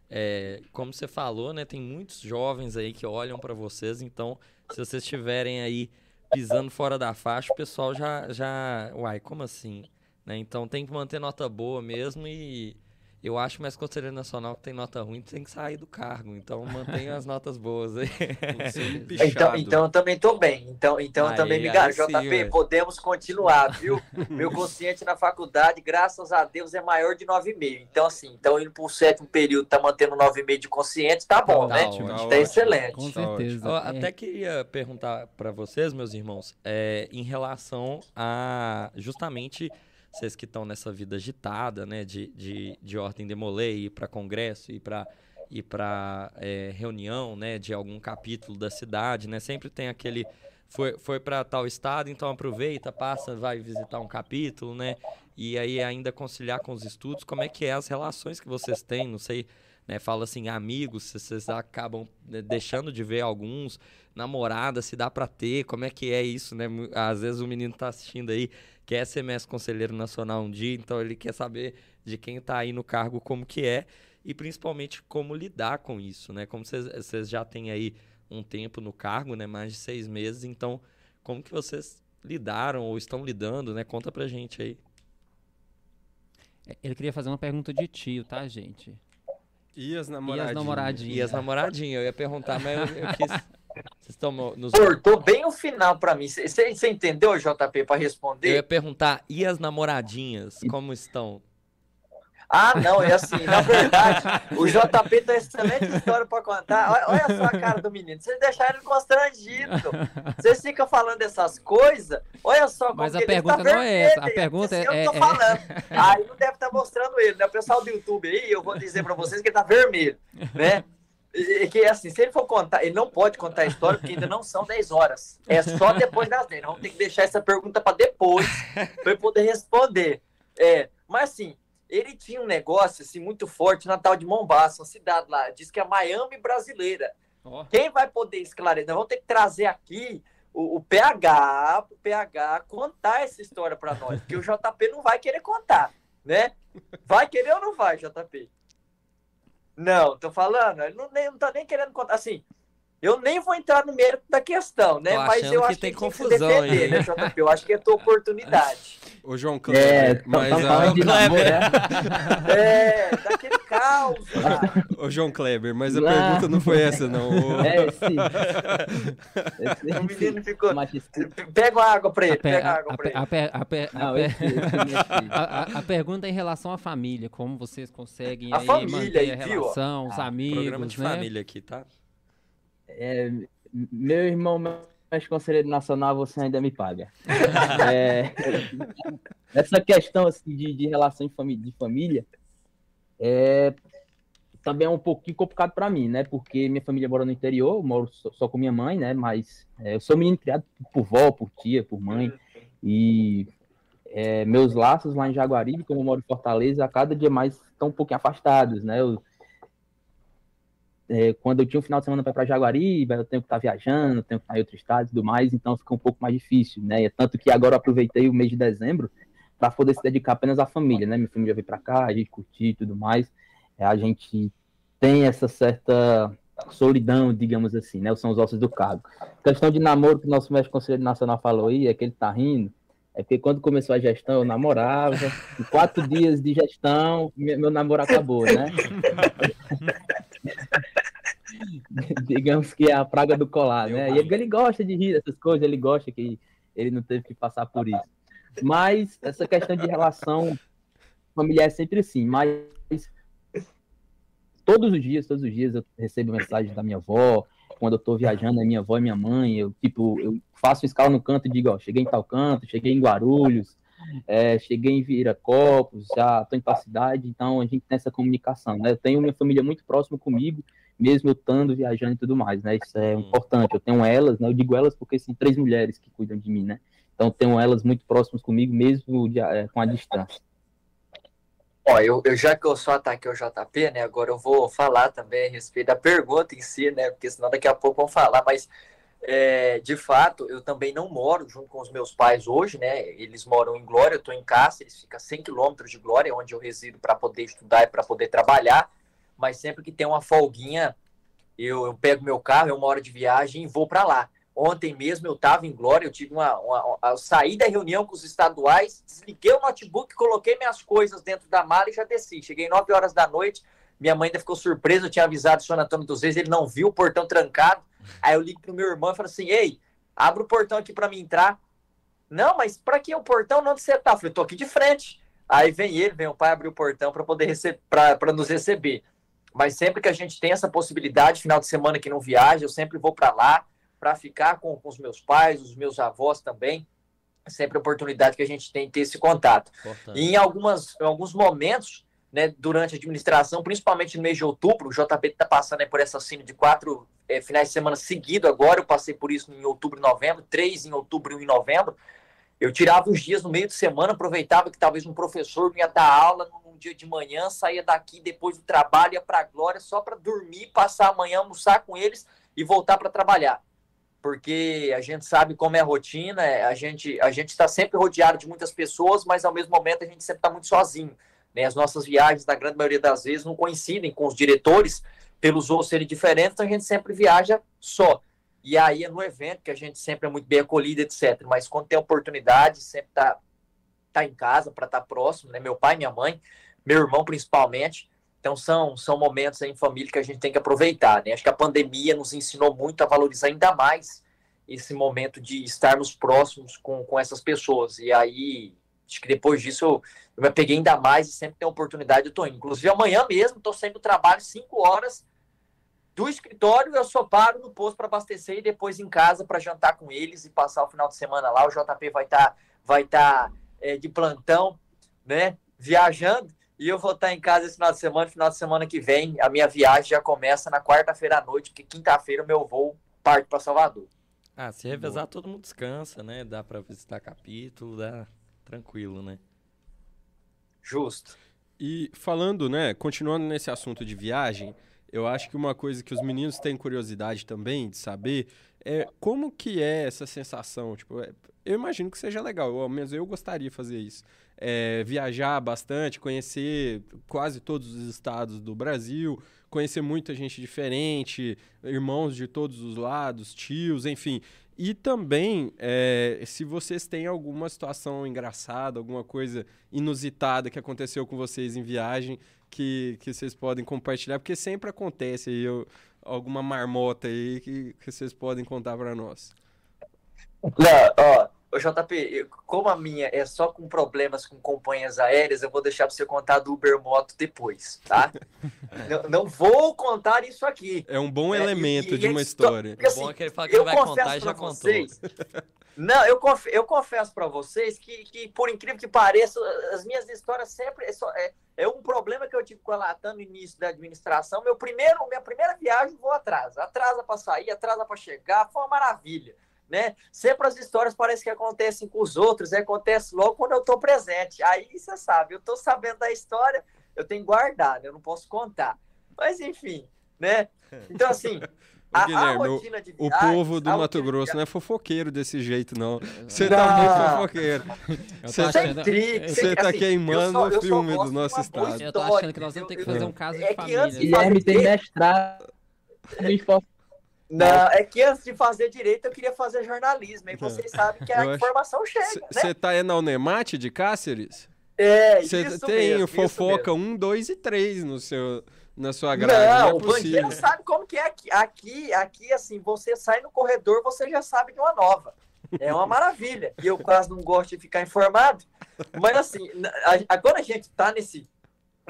é, como você falou, né? Tem muitos jovens aí que olham para vocês, então, se vocês estiverem aí pisando fora da faixa, o pessoal já, já... Uai, como assim? Né? Então tem que manter nota boa mesmo e eu acho mais Conselheiro Nacional que tem nota ruim tem que sair do cargo. Então mantenha as notas boas aí. então, então eu também estou bem. Então, então aí, também me garanto. JP, podemos continuar, viu? Meu consciente na faculdade, graças a Deus, é maior de 9,5. Então, assim, então indo para o sétimo período, tá mantendo 9,5 de consciente, tá bom, tá né? Ótimo, tá, tá excelente. Com certeza. Eu até queria perguntar para vocês, meus irmãos, é, em relação a justamente vocês que estão nessa vida agitada, né, de, de, de ordem demolei, ir para congresso, ir para ir para é, reunião, né, de algum capítulo da cidade, né, sempre tem aquele foi, foi para tal estado, então aproveita, passa, vai visitar um capítulo, né, e aí ainda conciliar com os estudos, como é que é as relações que vocês têm, não sei, né, fala assim, amigos, vocês acabam né, deixando de ver alguns, namorada, se dá para ter, como é que é isso, né, às vezes o menino tá assistindo aí, quer ser mestre conselheiro nacional um dia, então ele quer saber de quem está aí no cargo como que é e principalmente como lidar com isso, né? Como vocês já têm aí um tempo no cargo, né? Mais de seis meses, então como que vocês lidaram ou estão lidando, né? Conta pra gente aí. Ele queria fazer uma pergunta de tio, tá, gente? E as namoradinhas? E as namoradinhas? E as namoradinhas, eu ia perguntar, mas eu, eu quis... Vocês estão nos... Cortou bem o final para mim. Você entendeu, JP, para responder? Eu ia perguntar, e as namoradinhas, como estão? Ah, não, é assim, na verdade, o JP tem excelente história para contar. Olha, olha, só a cara do menino, vocês deixaram ele constrangido. Vocês ficam falando essas coisas, olha só como Mas a pergunta tá não é essa, a pergunta é... Eu tô é, falando. É... Aí não deve estar tá mostrando ele, né? O pessoal do YouTube aí, eu vou dizer para vocês que ele tá vermelho, né? Que assim, se ele for contar, ele não pode contar a história porque ainda não são 10 horas. É só depois das 10. Vamos ter que deixar essa pergunta para depois, para poder responder. É, mas assim, ele tinha um negócio assim muito forte na tal de Mombasa, uma cidade lá, diz que é Miami brasileira. Oh. Quem vai poder esclarecer? Nós vamos ter que trazer aqui o, o PH, o PH contar essa história para nós, porque o JP não vai querer contar, né? Vai querer ou não vai, JP? Não, tô falando, ele não, nem, não tá nem querendo contar. Assim, eu nem vou entrar no mérito da questão, né? Mas eu acho que tem que confusão defender, aí. né, JP? Eu acho que é tua oportunidade. Ô, João Kleber, é, mas... Tá a... Kleber. Né? é, daquele caos. Ô, João Kleber, mas a não. pergunta não foi essa, não. É, sim. o menino ficou... Pega água pra ele, pega água pra ele. A pergunta é em relação à família, como vocês conseguem a aí família, manter a relação, os ah, amigos, Programa de né? família aqui, tá? É, meu irmão mas Conselheiro Nacional você ainda me paga. é, essa questão assim, de, de relação de família, de família é, também é um pouquinho complicado para mim, né? Porque minha família mora no interior, eu moro só, só com minha mãe, né? Mas é, eu sou menino criado por vó, por tia, por mãe. E é, meus laços lá em Jaguaribe, como eu moro em Fortaleza, a cada dia mais estão um pouquinho afastados, né? Eu, é, quando eu tinha um final de semana para ir para Jaguaribe, eu tenho que estar tá viajando, tenho que estar tá em outro estado e tudo mais, então fica um pouco mais difícil, né? Tanto que agora eu aproveitei o mês de dezembro para poder se dedicar apenas à família, né? Minha família veio para cá, a gente curtir e tudo mais. É, a gente tem essa certa solidão, digamos assim, né? São os ossos do cargo. A questão de namoro que o nosso mestre conselheiro nacional falou aí, é que ele tá rindo, é porque quando começou a gestão eu namorava, em quatro dias de gestão, meu namoro acabou, né? digamos que é a praga do colar, né? E ele, gosta de rir dessas coisas, ele gosta que ele não teve que passar por isso. Mas essa questão de relação familiar é sempre assim, mas todos os dias, todos os dias eu recebo mensagens da minha avó, quando eu tô viajando, é minha avó e minha mãe, eu tipo, eu faço escala no canto e digo, ó, cheguei em tal canto, cheguei em Guarulhos, é, cheguei em Viracopos, já tô em tal cidade, então a gente tem essa comunicação, né? Eu tenho minha família muito próxima comigo, mesmo eu estando viajando e tudo mais, né? Isso é importante. Eu tenho elas, né? Eu digo elas porque são três mulheres que cuidam de mim, né? Então tenho elas muito próximas comigo, mesmo de, é, com a distância. Ó, eu, eu, já que eu só ataquei o JP, né? Agora eu vou falar também a respeito da pergunta em si, né? Porque senão daqui a pouco vão falar, mas é, de fato, eu também não moro junto com os meus pais hoje, né? Eles moram em Glória, eu estou em Cáceres, fica 100 quilômetros de Glória, onde eu resido para poder estudar e para poder trabalhar. Mas sempre que tem uma folguinha, eu, eu pego meu carro, é uma hora de viagem e vou para lá. Ontem mesmo eu estava em Glória, eu tive uma, uma, Eu saí da reunião com os estaduais, desliguei o notebook, coloquei minhas coisas dentro da mala e já desci. Cheguei 9 horas da noite, minha mãe ainda ficou surpresa, eu tinha avisado o senhor Antônio dos Reis, ele não viu o portão trancado. Aí eu ligo pro meu irmão e falo assim: ei, abre o portão aqui para mim entrar. Não, mas para que o portão? Onde você tá? Eu falei, tô aqui de frente. Aí vem ele, vem o pai abrir o portão para poder receber, para nos receber. Mas sempre que a gente tem essa possibilidade, final de semana que não viaja, eu sempre vou para lá para ficar com, com, os meus pais, os meus avós também. É sempre oportunidade que a gente tem de ter esse contato. Importante. E em, algumas, em alguns momentos, né, durante a administração, principalmente no mês de outubro, o JP está passando né, por essa cena de quatro é, finais de semana seguido agora, eu passei por isso em outubro e novembro, três em outubro e um em novembro. Eu tirava os dias no meio de semana, aproveitava que talvez um professor ia dar aula num dia de manhã, saía daqui depois do trabalho, ia para a Glória só para dormir, passar a manhã, almoçar com eles e voltar para trabalhar porque a gente sabe como é a rotina, é, a gente a gente está sempre rodeado de muitas pessoas, mas ao mesmo momento a gente sempre está muito sozinho. Né? As nossas viagens, na grande maioria das vezes, não coincidem com os diretores, pelos voos serem diferentes, então a gente sempre viaja só. E aí é no evento que a gente sempre é muito bem acolhido, etc. Mas quando tem oportunidade, sempre tá, tá em casa para estar tá próximo, né? Meu pai, minha mãe, meu irmão principalmente. Então são, são momentos em família que a gente tem que aproveitar, né? Acho que a pandemia nos ensinou muito a valorizar ainda mais esse momento de estarmos próximos com, com essas pessoas. E aí, acho que depois disso eu, eu me peguei ainda mais e sempre tem oportunidade, eu tô indo. Inclusive amanhã mesmo, estou saindo do trabalho 5 horas do escritório, eu só paro no posto para abastecer e depois em casa para jantar com eles e passar o final de semana lá. O JP vai estar tá, vai tá, é, de plantão, né? Viajando. E eu vou estar em casa esse final de semana, final de semana que vem. A minha viagem já começa na quarta-feira à noite, porque quinta-feira o meu voo parte para Salvador. Ah, se revezar, todo mundo descansa, né? Dá para visitar capítulo, dá tranquilo, né? Justo. E falando, né, continuando nesse assunto de viagem, eu acho que uma coisa que os meninos têm curiosidade também de saber é como que é essa sensação, tipo, é, eu imagino que seja legal, ao menos eu gostaria de fazer isso é, viajar bastante, conhecer quase todos os estados do Brasil, conhecer muita gente diferente, irmãos de todos os lados, tios, enfim. E também, é, se vocês têm alguma situação engraçada, alguma coisa inusitada que aconteceu com vocês em viagem, que, que vocês podem compartilhar, porque sempre acontece aí eu, alguma marmota aí que, que vocês podem contar para nós. Não, ó, Ô, JP, como a minha é só com problemas com companhias aéreas, eu vou deixar para você contar do Uber Moto depois, tá? não, não, vou contar isso aqui. É um bom é, elemento e, de uma história. Porque, assim, bom é que ele fala que vai contar e já vocês, contou. Não, eu, conf, eu confesso para vocês que, que, por incrível que pareça, as minhas histórias sempre... É, só, é, é um problema que eu tive com a Latam no início da administração. Meu primeiro, minha primeira viagem, vou atrás. Atrasa para sair, atrasa para chegar, foi uma maravilha né? Sempre as histórias parecem que acontecem com os outros, né? acontece logo quando eu estou presente. Aí você sabe, eu estou sabendo da história, eu tenho que guardar, né? eu não posso contar. Mas enfim, né? Então, assim. A, Guilherme, a viagens, o povo do Mato Grosso de... não é fofoqueiro desse jeito, não. Você tá muito fofoqueiro. Você tá, você tá assim, queimando o filme do nosso estado. Eu tô achando que nós vamos ter que fazer um caso de é família. Guilherme tem mestrado em não, é que antes de fazer direito eu queria fazer jornalismo. E vocês sabem que a eu informação acho... chega. Você né? tá aí na Unemate de Cáceres? É, Cê isso tem mesmo, fofoca 1, 2 e 3 no seu, na sua grade. Não, não é o banqueiro sabe como que é aqui. Aqui, aqui, assim, você sai no corredor, você já sabe de uma nova. É uma maravilha. E eu quase não gosto de ficar informado. Mas assim, agora a gente tá nesse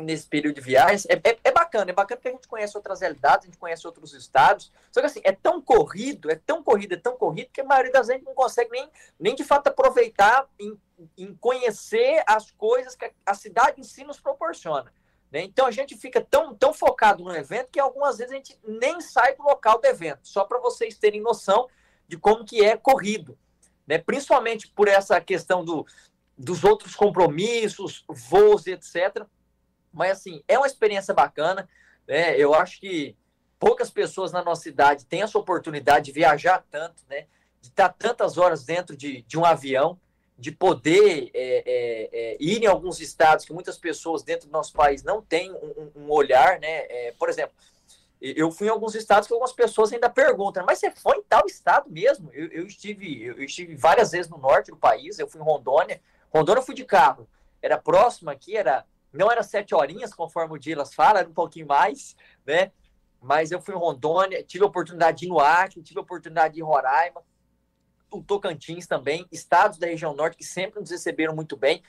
nesse período de viagens. É, é, é, bacana, é bacana porque a gente conhece outras realidades, a gente conhece outros estados. Só que assim, é tão corrido, é tão corrido, é tão corrido que a maioria das vezes não consegue nem, nem de fato aproveitar em, em conhecer as coisas que a, a cidade em si nos proporciona. Né? Então a gente fica tão, tão focado no evento que algumas vezes a gente nem sai do local do evento, só para vocês terem noção de como que é corrido. né? Principalmente por essa questão do, dos outros compromissos, voos, etc. Mas assim, é uma experiência bacana, né? Eu acho que poucas pessoas na nossa cidade têm essa oportunidade de viajar tanto, né? De estar tantas horas dentro de, de um avião, de poder é, é, é, ir em alguns estados que muitas pessoas dentro do nosso país não têm um, um olhar, né? É, por exemplo, eu fui em alguns estados que algumas pessoas ainda perguntam, mas você foi em tal estado mesmo? Eu, eu estive, eu estive várias vezes no norte do país, eu fui em Rondônia. Rondônia eu fui de carro. Era próximo aqui, era não era sete horinhas, conforme o Dilas fala, era um pouquinho mais, né? Mas eu fui em Rondônia, tive a oportunidade de ir no Acre, tive a oportunidade de ir em Roraima, o Tocantins também, estados da região norte que sempre nos receberam muito bem.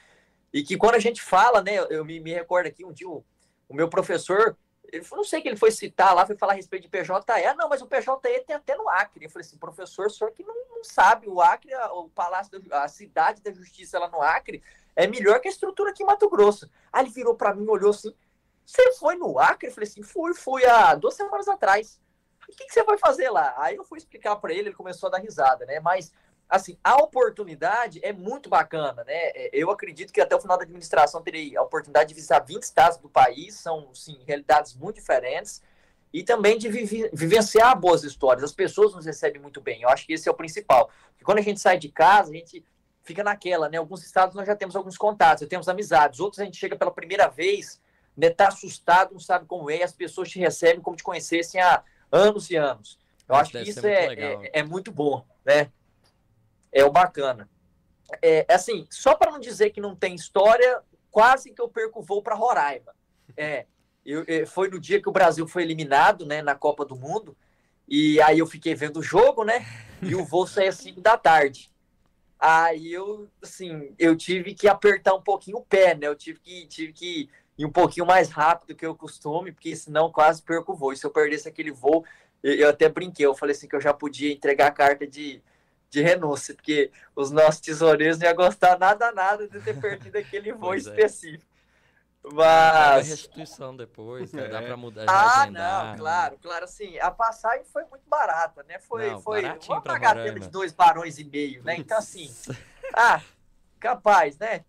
E que quando a gente fala, né, eu me, me recordo aqui, um dia o, o meu professor ele não sei que ele foi citar lá, foi falar a respeito de PJE. Ah, não, mas o PJE tem até no Acre. Eu falei assim, professor, o senhor que não, não sabe, o Acre, o Palácio, da, a cidade da Justiça lá no Acre, é melhor que a estrutura aqui em Mato Grosso. Aí ele virou para mim, olhou assim, você foi no Acre? Eu falei assim, fui, fui há duas semanas atrás. O que, que você vai fazer lá? Aí eu fui explicar para ele, ele começou a dar risada, né? Mas assim, a oportunidade é muito bacana, né? É, eu acredito que até o final da administração terei a oportunidade de visitar 20 estados do país, são, sim, realidades muito diferentes, e também de vive, vivenciar boas histórias. As pessoas nos recebem muito bem, eu acho que esse é o principal. Porque quando a gente sai de casa, a gente fica naquela, né? Alguns estados nós já temos alguns contatos, temos amizades, outros a gente chega pela primeira vez, né? Tá assustado, não sabe como é, e as pessoas te recebem como te conhecessem há anos e anos. Eu acho que isso é, é, é muito bom, né? É o bacana. É, assim, só para não dizer que não tem história, quase que eu perco o voo para Roraima. É, eu, eu, foi no dia que o Brasil foi eliminado, né, na Copa do Mundo, e aí eu fiquei vendo o jogo, né, e o voo saía às 5 da tarde. Aí eu, assim, eu tive que apertar um pouquinho o pé, né, eu tive que, tive que ir um pouquinho mais rápido que eu costume, porque senão quase perco o voo. E se eu perdesse aquele voo, eu, eu até brinquei, eu falei assim que eu já podia entregar a carta de de renúncia, porque os nossos tesoureiros não iam gostar nada, nada de ter perdido aquele voo é. específico. Mas. restituição depois, né? dá para mudar. Ah, não, claro, claro, assim, a passagem foi muito barata, né? Foi, não, foi uma bagatela de dois barões e meio, né? Então, assim, ah, capaz, né?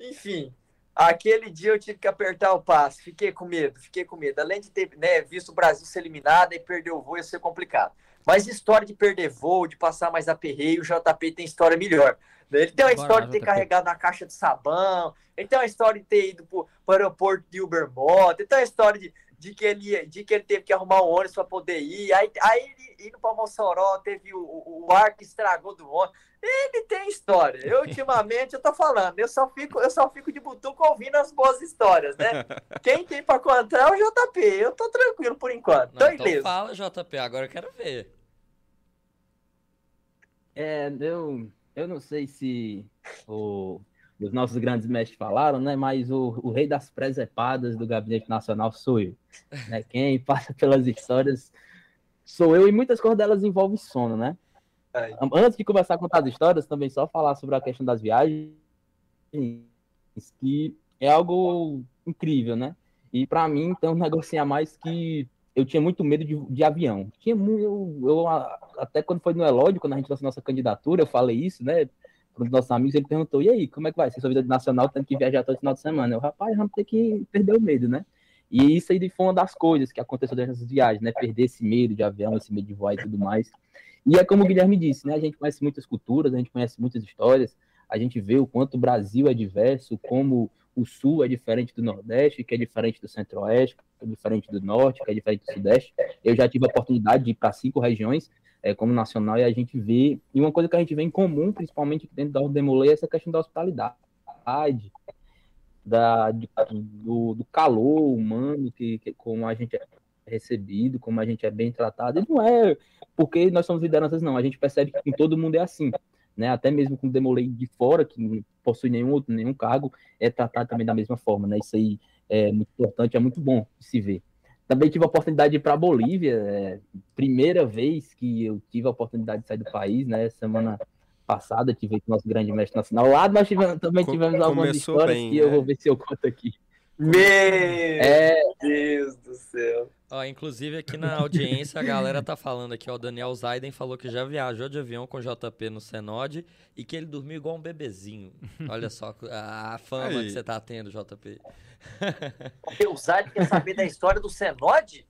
Enfim, aquele dia eu tive que apertar o passo, fiquei com medo, fiquei com medo. Além de ter né, visto o Brasil ser eliminado e perder o voo, ia ser complicado. Mas história de perder voo, de passar mais aperreio, o JP tem história melhor. Né? Ele tem uma história de ter carregado na caixa de sabão, ele tem uma história de ter ido para o aeroporto de Ubermoto, ele tem uma história de, de, que ele, de que ele teve que arrumar um ônibus para poder ir, aí, aí ele indo para Mossoró, teve o, o, o ar que estragou do ônibus. Ele tem história. Eu, ultimamente, eu tô falando, eu só fico, eu só fico de butuco ouvindo as boas histórias, né? Quem tem para contar é o JP. Eu tô tranquilo por enquanto. Não, então fala, JP, agora eu quero ver. É, eu, eu não sei se o, os nossos grandes mestres falaram, né? Mas o, o rei das presepadas do Gabinete Nacional sou eu. Né? Quem passa pelas histórias sou eu e muitas coisas delas envolvem sono, né? É. Antes de começar a contar as histórias, também só falar sobre a questão das viagens, que é algo incrível, né? E para mim tem um negocinho a mais que eu tinha muito medo de, de avião. Tinha eu, eu, até quando foi no Elódio, quando a gente lançou nossa candidatura, eu falei isso, né? Para os nossos amigos, ele perguntou: e aí, como é que vai? Se sua vida de nacional tem que viajar todo final de semana? Eu, rapaz, vamos ter que perder o medo, né? E isso aí foi uma das coisas que aconteceu durante essas viagens, né? Perder esse medo de avião, esse medo de voar e tudo mais. E é como o Guilherme disse, né? A gente conhece muitas culturas, a gente conhece muitas histórias, a gente vê o quanto o Brasil é diverso, como o Sul é diferente do Nordeste, que é diferente do Centro-Oeste, que é diferente do Norte, que é diferente do Sudeste. Eu já tive a oportunidade de ir para cinco regiões é, como nacional e a gente vê, e uma coisa que a gente vê em comum, principalmente dentro da Ordem Demolei, é essa questão da hospitalidade, da, de, do, do, calor humano, que, que, como a gente é recebido, como a gente é bem tratado. E não é porque nós somos lideranças, não. A gente percebe que todo mundo é assim né? Até mesmo com o Demolei de fora, que não possui nenhum outro, nenhum cargo, é tratado também da mesma forma, né? Isso aí é muito importante, é muito bom se ver. Também tive a oportunidade de ir para a Bolívia, é, primeira vez que eu tive a oportunidade de sair do país, né? Semana passada tive com o nosso grande mestre nacional. Lá nós tivemos, também tivemos algumas histórias bem, que né? eu vou ver se eu conto aqui. Meu É, Deus do céu. Ó, inclusive aqui na audiência a galera tá falando aqui, ó, o Daniel Zaiden falou que já viajou de avião com JP no Senod e que ele dormiu igual um bebezinho. Olha só a fama Aí. que você tá tendo, JP. O Zaid quer saber da história do Senod?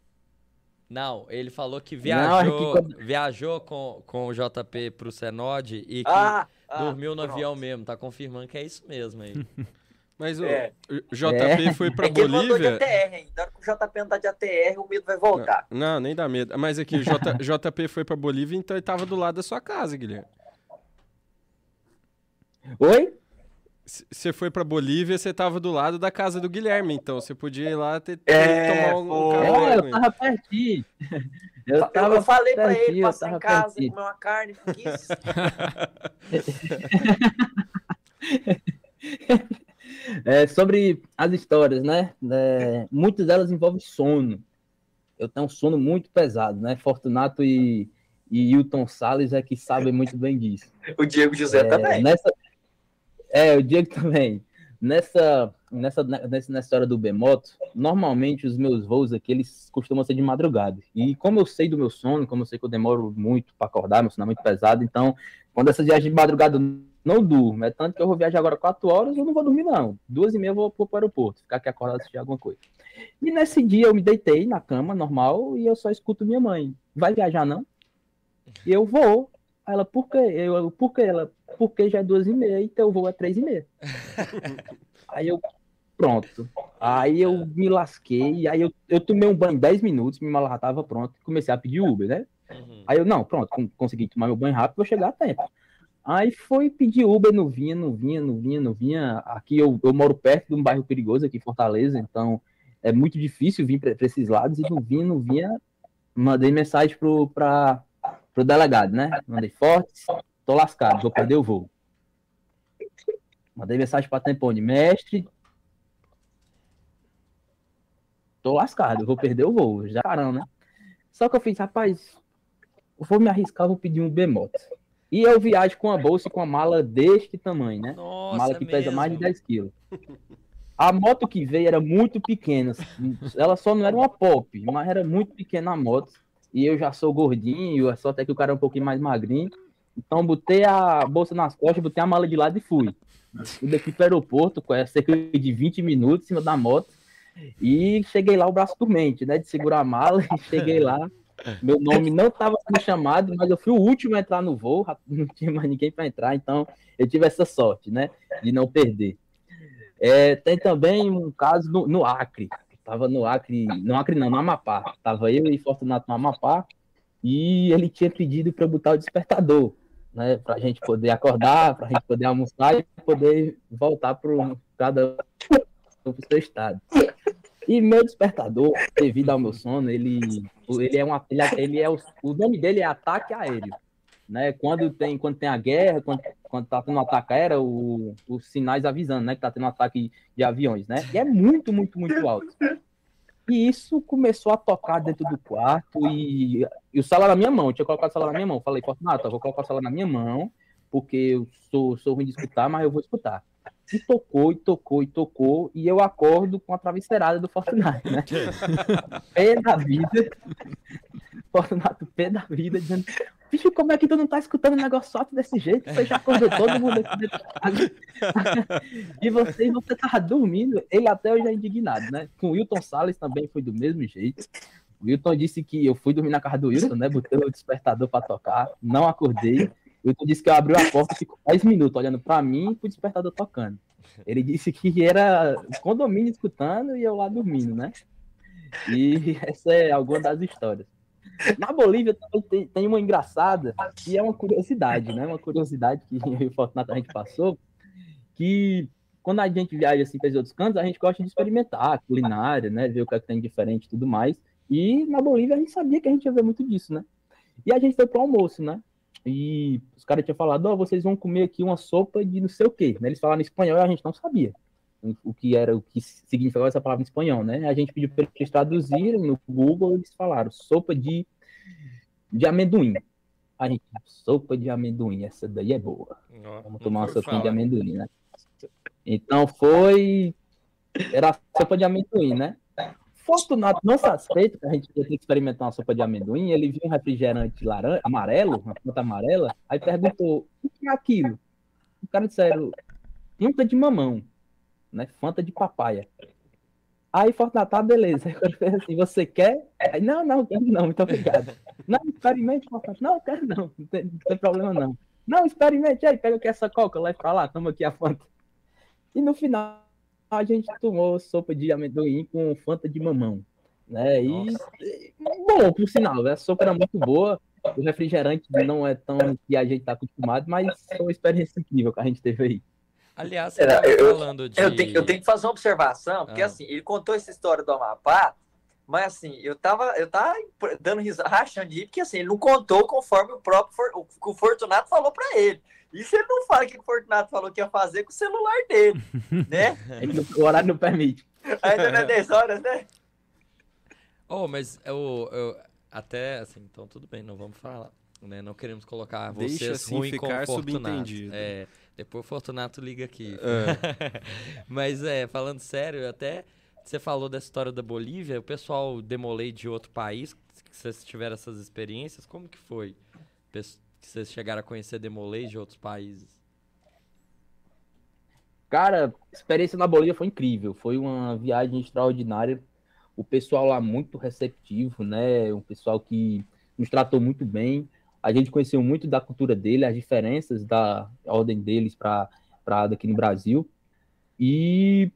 Não, ele falou que Não, é viajou, que quando- viajou com, com o JP pro Senod e que Ah, ah, dormiu no pronto. avião mesmo. Tá confirmando que é isso mesmo aí. Mas o, É. o JP foi pra É que ele mandou de Bolívia. ATR, hein? Na hora que o JP andar de ATR, o medo vai voltar. Não, nem dá medo. Mas aqui, o J- JP foi pra Bolívia, então ele tava do lado da sua casa, Guilherme. oi? Você foi pra Bolívia, você tava do lado da casa do Guilherme, então você podia ir lá ter, ter- É, tomar um, pô. um É, eu ele. tava pertinho. Eu Eu, tava falei pra pertinho, ele eu passar em tava casa, pertinho. comer uma carne. É, sobre as histórias, né? É, muitas delas envolvem sono. Eu tenho um sono muito pesado, né? Fortunato e, e Hilton Salles é que sabem muito bem disso. O Diego José É, também. nessa, é, o Diego também. Nessa, nessa, nessa, nessa história do Bemoto, normalmente os meus voos aqui, eles costumam ser de madrugada. E como eu sei do meu sono, como eu sei que eu demoro muito para acordar, meu sono é muito pesado, então, quando essa viagem de madrugada eu não durmo, é tanto que eu vou viajar agora quatro horas, eu não vou dormir não. Duas e meia eu vou pro aeroporto, ficar aqui acordado assistir alguma coisa. E nesse dia eu me deitei na cama, normal, e eu só escuto minha mãe, vai viajar não? E eu vou. Aí Ela, por quê? Eu, por quê? Ela, porque já é duas e meia e teu voo é três e meia. aí eu, pronto. Aí eu me lasquei, aí eu, eu tomei um banho em 10 minutos, minha mala já tava pronta, e comecei a pedir Uber, né? Uhum. Aí eu, não, pronto, con- consegui tomar meu banho rápido, vou chegar a tempo. Aí foi pedir Uber, não vinha, não vinha, não vinha, não vinha. Aqui eu, eu moro perto de um bairro perigoso aqui em Fortaleza, então é muito difícil vir para esses lados e não vinha, não vinha. Mandei mensagem pro, pra, pro delegado, né? Mandei forte, tô lascado, vou perder o voo. Mandei mensagem para Tempone, mestre, tô lascado, vou perder o voo, já caramba, né? Só que eu fiz, rapaz, eu vou me arriscar, vou pedir um bemoto. E eu viajo com a bolsa e com a mala deste tamanho, né? Nossa, mala que pesa mais de mesmo. 10 quilos. A moto que veio era muito pequena. Ela só não era uma pop, mas era muito pequena a moto. E eu já sou gordinho, só até que o cara é um pouquinho mais magrinho. Então botei a bolsa nas costas, botei a mala de lado e fui. Fui daqui para o aeroporto, com é, cerca de 20 minutos em cima da moto. E cheguei lá o braço dormente, né? De segurar a mala e cheguei lá. Meu nome não estava sendo chamado, mas eu fui o último a entrar no voo, não tinha mais ninguém para entrar, então eu tive essa sorte, né? De não perder. É, tem também um caso no, no Acre. Tava no Acre, no Acre não, no Amapá. Tava eu e Fortunato no Amapá e ele tinha pedido para botar o despertador, né? Para a gente poder acordar, para a gente poder almoçar e poder voltar para cada pro seu estado. E meu despertador, devido ao meu sono, ele, ele é uma, ele, é- ele é o, o nome dele é ataque aéreo, né? Quando tem, quando tem a guerra, quando, quando tá tendo um ataque aéreo, o, os sinais avisando, né, que tá tendo um ataque de aviões, né? E é muito, muito, muito alto. E isso começou a tocar dentro do quarto e, e o celular na minha mão, eu tinha colocado o celular na minha mão. Falei, Fortunato, vou colocar o celular na minha mão, porque eu sou, sou ruim de escutar, mas eu vou escutar. E tocou, e tocou, e tocou, e eu acordo com a travesseirada do Fortunato, né? Pé da vida. Fortunato, pé da vida, dizendo, bicho, como é que tu não tá escutando um negócio alto desse jeito? Você já acordou todo mundo aqui dentro. E você, você tava dormindo. Ele até hoje é indignado, né? Com o Wilton Salles também foi do mesmo jeito. O Wilton disse que eu fui dormir na casa do Wilton, né? Botei o despertador pra tocar, não acordei. O disse que eu abri a porta e ficou 10 minutos olhando pra mim e pro despertador tocando. Ele disse que era o condomínio escutando e eu lá dormindo, né? E essa é alguma das histórias. Na Bolívia tem, tem uma engraçada, que é uma curiosidade, né? Uma curiosidade que eu e o Fortunato a gente passou, que quando a gente viaja assim para os outros cantos, a gente gosta de experimentar culinária, né? Ver o que, é que tem diferente e tudo mais. E na Bolívia a gente sabia que a gente ia ver muito disso, né? E a gente foi para o almoço, né? E os caras tinham falado, ó, vocês vão comer aqui uma sopa de não sei o quê. Né? Eles falaram em espanhol e a gente não sabia o que era, o que significava essa palavra em espanhol, né? A gente pediu para eles traduzirem no Google, eles falaram sopa de, de amendoim. A gente, sopa de amendoim, essa daí é boa. Ó, Vamos não tomar uma foi sopinha de falar. amendoim, né? Então foi Era sopa de amendoim, né? Fortunato, não satisfeito que a gente ia que experimentar uma sopa de amendoim, ele viu um refrigerante laranja, amarelo, uma planta amarela, aí perguntou, o que é aquilo? O cara disseram, Fanta de mamão, né? Fanta de papaya. Aí Fortunato, tá, beleza. Aí falei assim, você quer? Aí, não, não, quero não, muito obrigado. Não, experimente, Fortunato. Não, quero não, não tem, não tem problema não. Não, experimente, aí pega aqui essa coca, leva pra lá, toma aqui a Fanta. E no final a gente tomou sopa de amendoim com Fanta de mamão. Né? E, bom, por sinal, né? a sopa era muito boa. O refrigerante não é tão que a gente está acostumado, mas foi uma experiência incrível que a gente teve aí. Aliás, você eu, falando de... eu, tenho, eu tenho que fazer uma observação, porque ah. assim, ele contou essa história do Amapá, mas assim, eu tava, eu tava dando risada, rachando de rir, porque assim, ele não contou conforme o próprio o, o Fortunato falou para ele. Isso ele não fala que o Fortunato falou que ia fazer com o celular dele, né? o horário não permite. Ainda não é 10 horas, né? Oh, mas eu, eu até assim, então tudo bem, não vamos falar. Né? Não queremos colocar vocês Deixa, assim, ruim ficar com o Fortunato. É, depois o Fortunato liga aqui. É. mas é, falando sério, até você falou da história da Bolívia, o pessoal demolei de outro país, que vocês tiveram essas experiências, como que foi? Que vocês chegaram a conhecer Demolay de outros países? Cara, a experiência na Bolívia foi incrível. Foi uma viagem extraordinária. O pessoal lá muito receptivo, né? Um pessoal que nos tratou muito bem. A gente conheceu muito da cultura dele, as diferenças da ordem deles para daqui no Brasil. E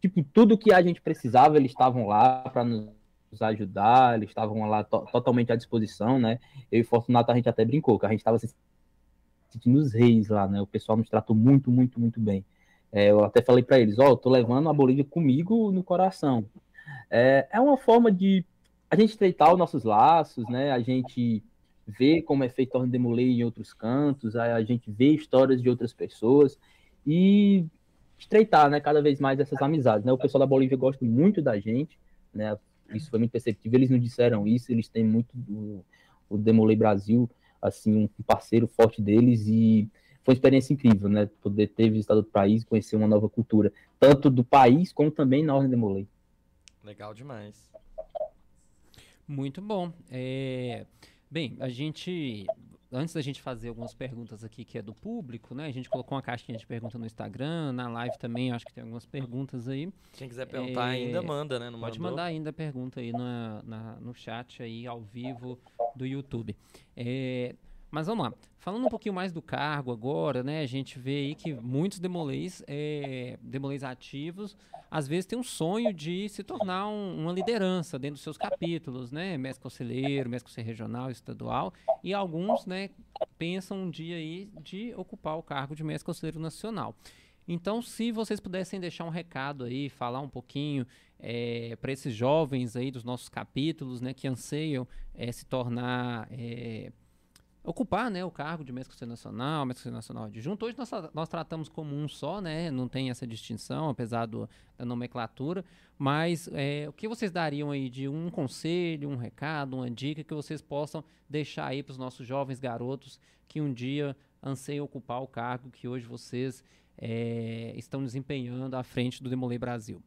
tipo, tudo que a gente precisava, eles estavam lá para nos nos ajudar, eles estavam lá to totalmente à disposição, né? Eu e Fortunato a gente até brincou, que a gente estava se sentindo os reis lá, né? O pessoal nos tratou muito, muito, muito bem. É, eu até falei para eles, ó, oh, tô levando a Bolívia comigo no coração. É, é uma forma de a gente estreitar os nossos laços, né? A gente ver como é feito o Demolei em outros cantos, a gente vê histórias de outras pessoas e estreitar, né, cada vez mais essas amizades, né? O pessoal da Bolívia gosta muito da gente, né? Isso foi muito perceptível. Eles não disseram isso, eles têm muito do, o Demolei Brasil, assim, um parceiro forte deles e foi uma experiência incrível, né? Poder ter visitado o país, conhecer uma nova cultura, tanto do país como também na Ordem Demolei. Legal demais. Muito bom. É... Bem, a gente antes da gente fazer algumas perguntas aqui que é do público, né? A gente colocou uma caixinha de perguntas no Instagram, na live também, acho que tem algumas perguntas aí. Quem quiser perguntar é, ainda manda, né? Não pode mandou? mandar ainda pergunta aí na, na, no chat aí ao vivo do YouTube. É, mas vamos lá. Falando um pouquinho mais do cargo agora, né? A gente vê aí que muitos demolês, é, demolês ativos, às vezes têm um sonho de se tornar um, uma liderança dentro dos seus capítulos, né? Mestre conselheiro, mestre conselheiro regional, estadual. E alguns, né, pensam um dia aí de ocupar o cargo de mestre conselheiro nacional. Então, se vocês pudessem deixar um recado aí, falar um pouquinho é, para esses jovens aí dos nossos capítulos, né, que anseiam é, se tornar é, ocupar né, o cargo de mestre nacional, mestre nacional adjunto. Hoje nós, nós tratamos como um só, né, não tem essa distinção, apesar do, da nomenclatura, mas é, o que vocês dariam aí de um conselho, um recado, uma dica que vocês possam deixar aí para os nossos jovens garotos que um dia anseiam ocupar o cargo que hoje vocês é, estão desempenhando à frente do Demolei Brasil?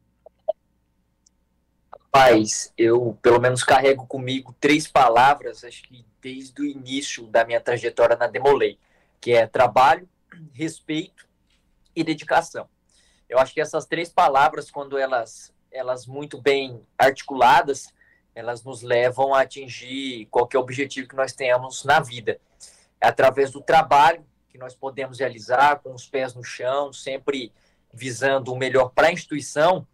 Rapaz, eu pelo menos carrego comigo três palavras, acho que desde o início da minha trajetória na Demolei, que é trabalho, respeito e dedicação. Eu acho que essas três palavras, quando elas, elas muito bem articuladas, elas nos levam a atingir qualquer objetivo que nós tenhamos na vida. É através do trabalho que nós podemos realizar com os pés no chão, sempre visando o melhor para a instituição,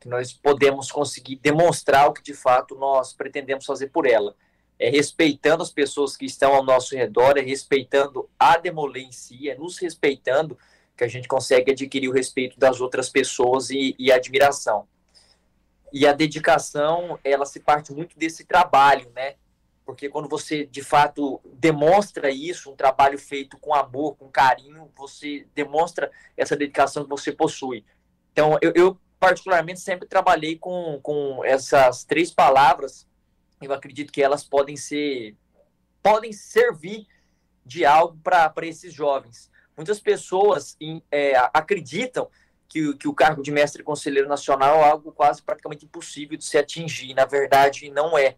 que nós podemos conseguir demonstrar o que de fato nós pretendemos fazer por ela. É respeitando as pessoas que estão ao nosso redor, é respeitando a Demolê em si, é nos respeitando que a gente consegue adquirir o respeito das outras pessoas e, e admiração. E a dedicação, ela se parte muito desse trabalho, né? Porque quando você de fato demonstra isso, um trabalho feito com amor, com carinho, você demonstra essa dedicação que você possui. Então, eu, eu particularmente, sempre trabalhei com, com essas três palavras. Eu acredito que elas podem ser podem servir de algo para esses jovens. Muitas pessoas é, acreditam que, que o cargo de mestre conselheiro nacional é algo quase praticamente impossível de se atingir. Na verdade, não é.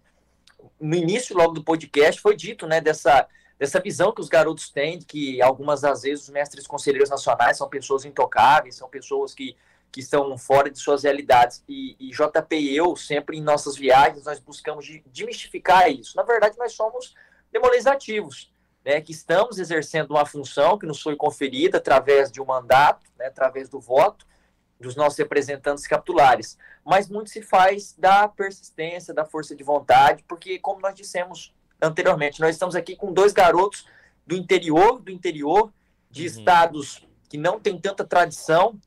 No início, logo do podcast, foi dito né, dessa, dessa visão que os garotos têm, de que algumas das vezes os mestres conselheiros nacionais são pessoas intocáveis, são pessoas que, que estão fora de suas realidades. E, e JP e eu, sempre em nossas viagens, nós buscamos demistificar isso. Na verdade, nós somos demolizativos né, que estamos exercendo uma função que nos foi conferida através de um mandato, né, através do voto dos nossos representantes capitulares. Mas muito se faz da persistência, da força de vontade, porque, como nós dissemos anteriormente, nós estamos aqui com dois garotos do interior, do interior, de uhum. estados que não têm tanta tradição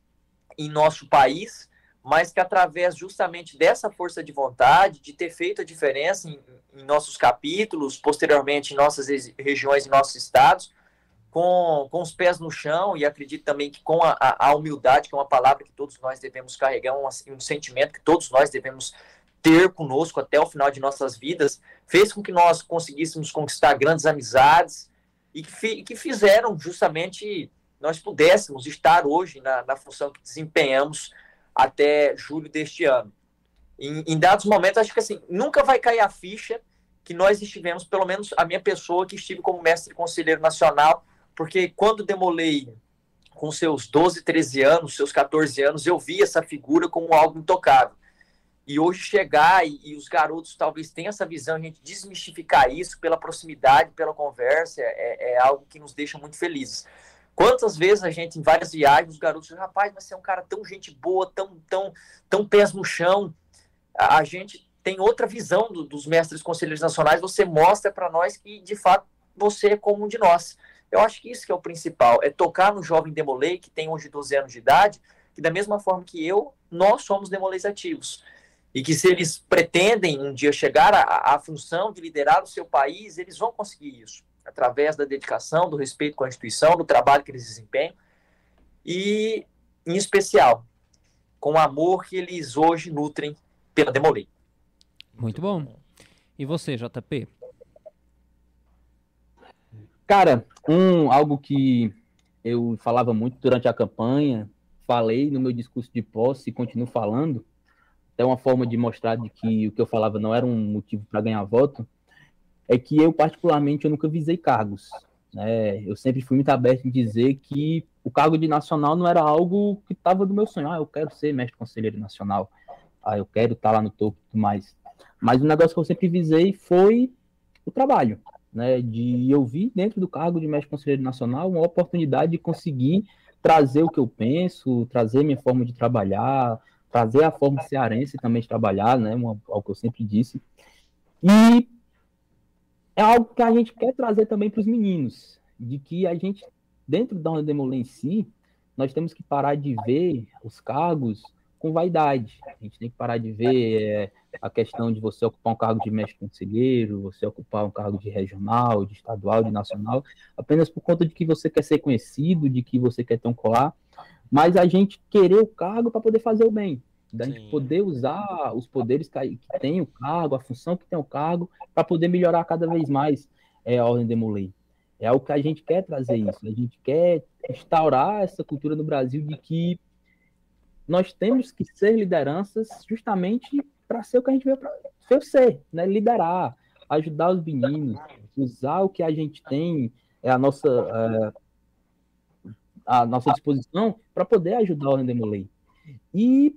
em nosso país, mas que através justamente dessa força de vontade, de ter feito a diferença em, em nossos capítulos, posteriormente em nossas regiões e nossos estados, com, com os pés no chão, e acredito também que com a, a humildade, que é uma palavra que todos nós devemos carregar, um, um sentimento que todos nós devemos ter conosco até o final de nossas vidas, fez com que nós conseguíssemos conquistar grandes amizades e que, que fizeram justamente nós pudéssemos estar hoje na, na função que desempenhamos até julho deste ano. Em, em, dados momentos, acho que assim, nunca vai cair a ficha que nós estivemos, pelo menos a minha pessoa que estive como mestre conselheiro nacional, porque quando demolei com seus 12, 13 anos, seus 14 anos, eu vi essa figura como algo intocável. E hoje chegar e, e, os garotos talvez tenham essa visão, a gente desmistificar isso pela proximidade, pela conversa, é, é algo que nos deixa muito felizes. Quantas vezes a gente, em várias viagens, os garotos rapaz, mas você é um cara tão gente boa, tão, tão, tão pés no chão. A, a gente tem outra visão do, dos mestres conselheiros nacionais, você mostra para nós que, de fato, você é como um de nós. Eu acho que isso que é o principal, é tocar no jovem Demolei, que tem hoje 12 anos de idade, que da mesma forma que eu, nós somos Demoleis ativos. E que se eles pretendem um dia chegar à função de liderar o seu país, eles vão conseguir isso através da dedicação, do respeito com a instituição, do trabalho que eles desempenham e, em especial, com o amor que eles hoje nutrem pela Demolei. Muito bom. E você, JP? Cara, um, algo que eu falava muito durante a campanha, falei no meu discurso de posse e continuo falando, é uma forma de mostrar de que o que eu falava não era um motivo para ganhar voto, é que eu, particularmente, eu nunca visei cargos. Né? Eu sempre fui muito aberto em dizer que o cargo de nacional não era algo que estava do meu sonho. Ah, eu quero ser mestre conselheiro nacional. Ah, eu quero estar tá lá no topo e tudo mais. Mas o negócio que eu sempre visei foi o trabalho, né? De eu vi dentro do cargo de mestre conselheiro nacional uma oportunidade de conseguir trazer o que eu penso, trazer minha forma de trabalhar, trazer a forma cearense também de trabalhar, né? Uma, algo que eu sempre disse. E é algo que a gente quer trazer também para os meninos, de que a gente, dentro da Demolê em si, nós temos que parar de ver os cargos com vaidade. A gente tem que parar de ver é, a questão de você ocupar um cargo de mestre conselheiro, você ocupar um cargo de regional, de estadual, de nacional, apenas por conta de que você quer ser conhecido, de que você quer ter um colar, mas a gente querer o cargo para poder fazer o bem da gente poder usar os poderes que, tem o cargo, a função que tem o cargo, para poder melhorar cada vez mais é, a ordem de Molay. É o que a gente quer trazer isso. A gente quer instaurar essa cultura no Brasil de que nós temos que ser lideranças justamente para ser o que a gente veio para ser, né? Liderar, ajudar os meninos, usar o que a gente tem, é a nossa, é, a nossa disposição para poder ajudar a ordem de Molay. E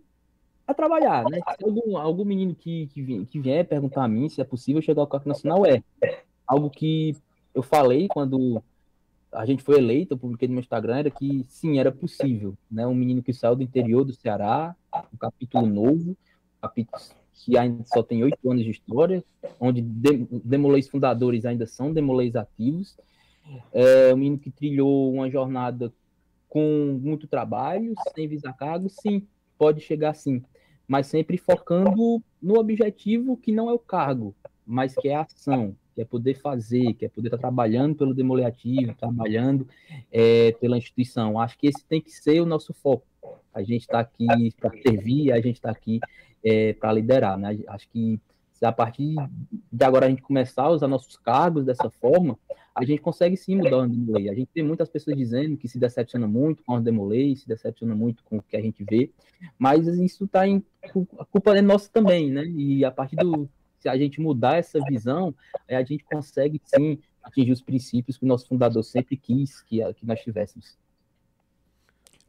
a trabalhar, né? Se algum, algum menino que, que, que vier perguntar a mim se é possível chegar ao CAC Nacional, é. Algo que eu falei quando a gente foi eleito, eu publiquei no meu Instagram, era que sim, era possível, né? Um menino que saiu do interior do Ceará, um capítulo novo, um capítulo que ainda só tem oito anos de história, onde demolês fundadores ainda são demolês ativos, é um menino que trilhou uma jornada com muito trabalho, sem visar cargo, sim, pode chegar sim mas sempre focando no objetivo que não é o cargo, mas que é a ação, que é poder fazer, que é poder estar trabalhando pelo demoliativo, trabalhando é, pela instituição. Acho que esse tem que ser o nosso foco. A gente está aqui para servir, a gente está aqui é, para liderar. Né? Acho que se a partir de agora a gente começar a usar nossos cargos dessa forma, a gente consegue sim mudar o Demolay. A gente tem muitas pessoas dizendo que se decepciona muito com o Demolay, se decepciona muito com o que a gente vê, mas isso está em a culpa é nossa também, né? E a partir do se a gente mudar essa visão, a gente consegue sim atingir os princípios que o nosso fundador sempre quis que, que nós tivéssemos.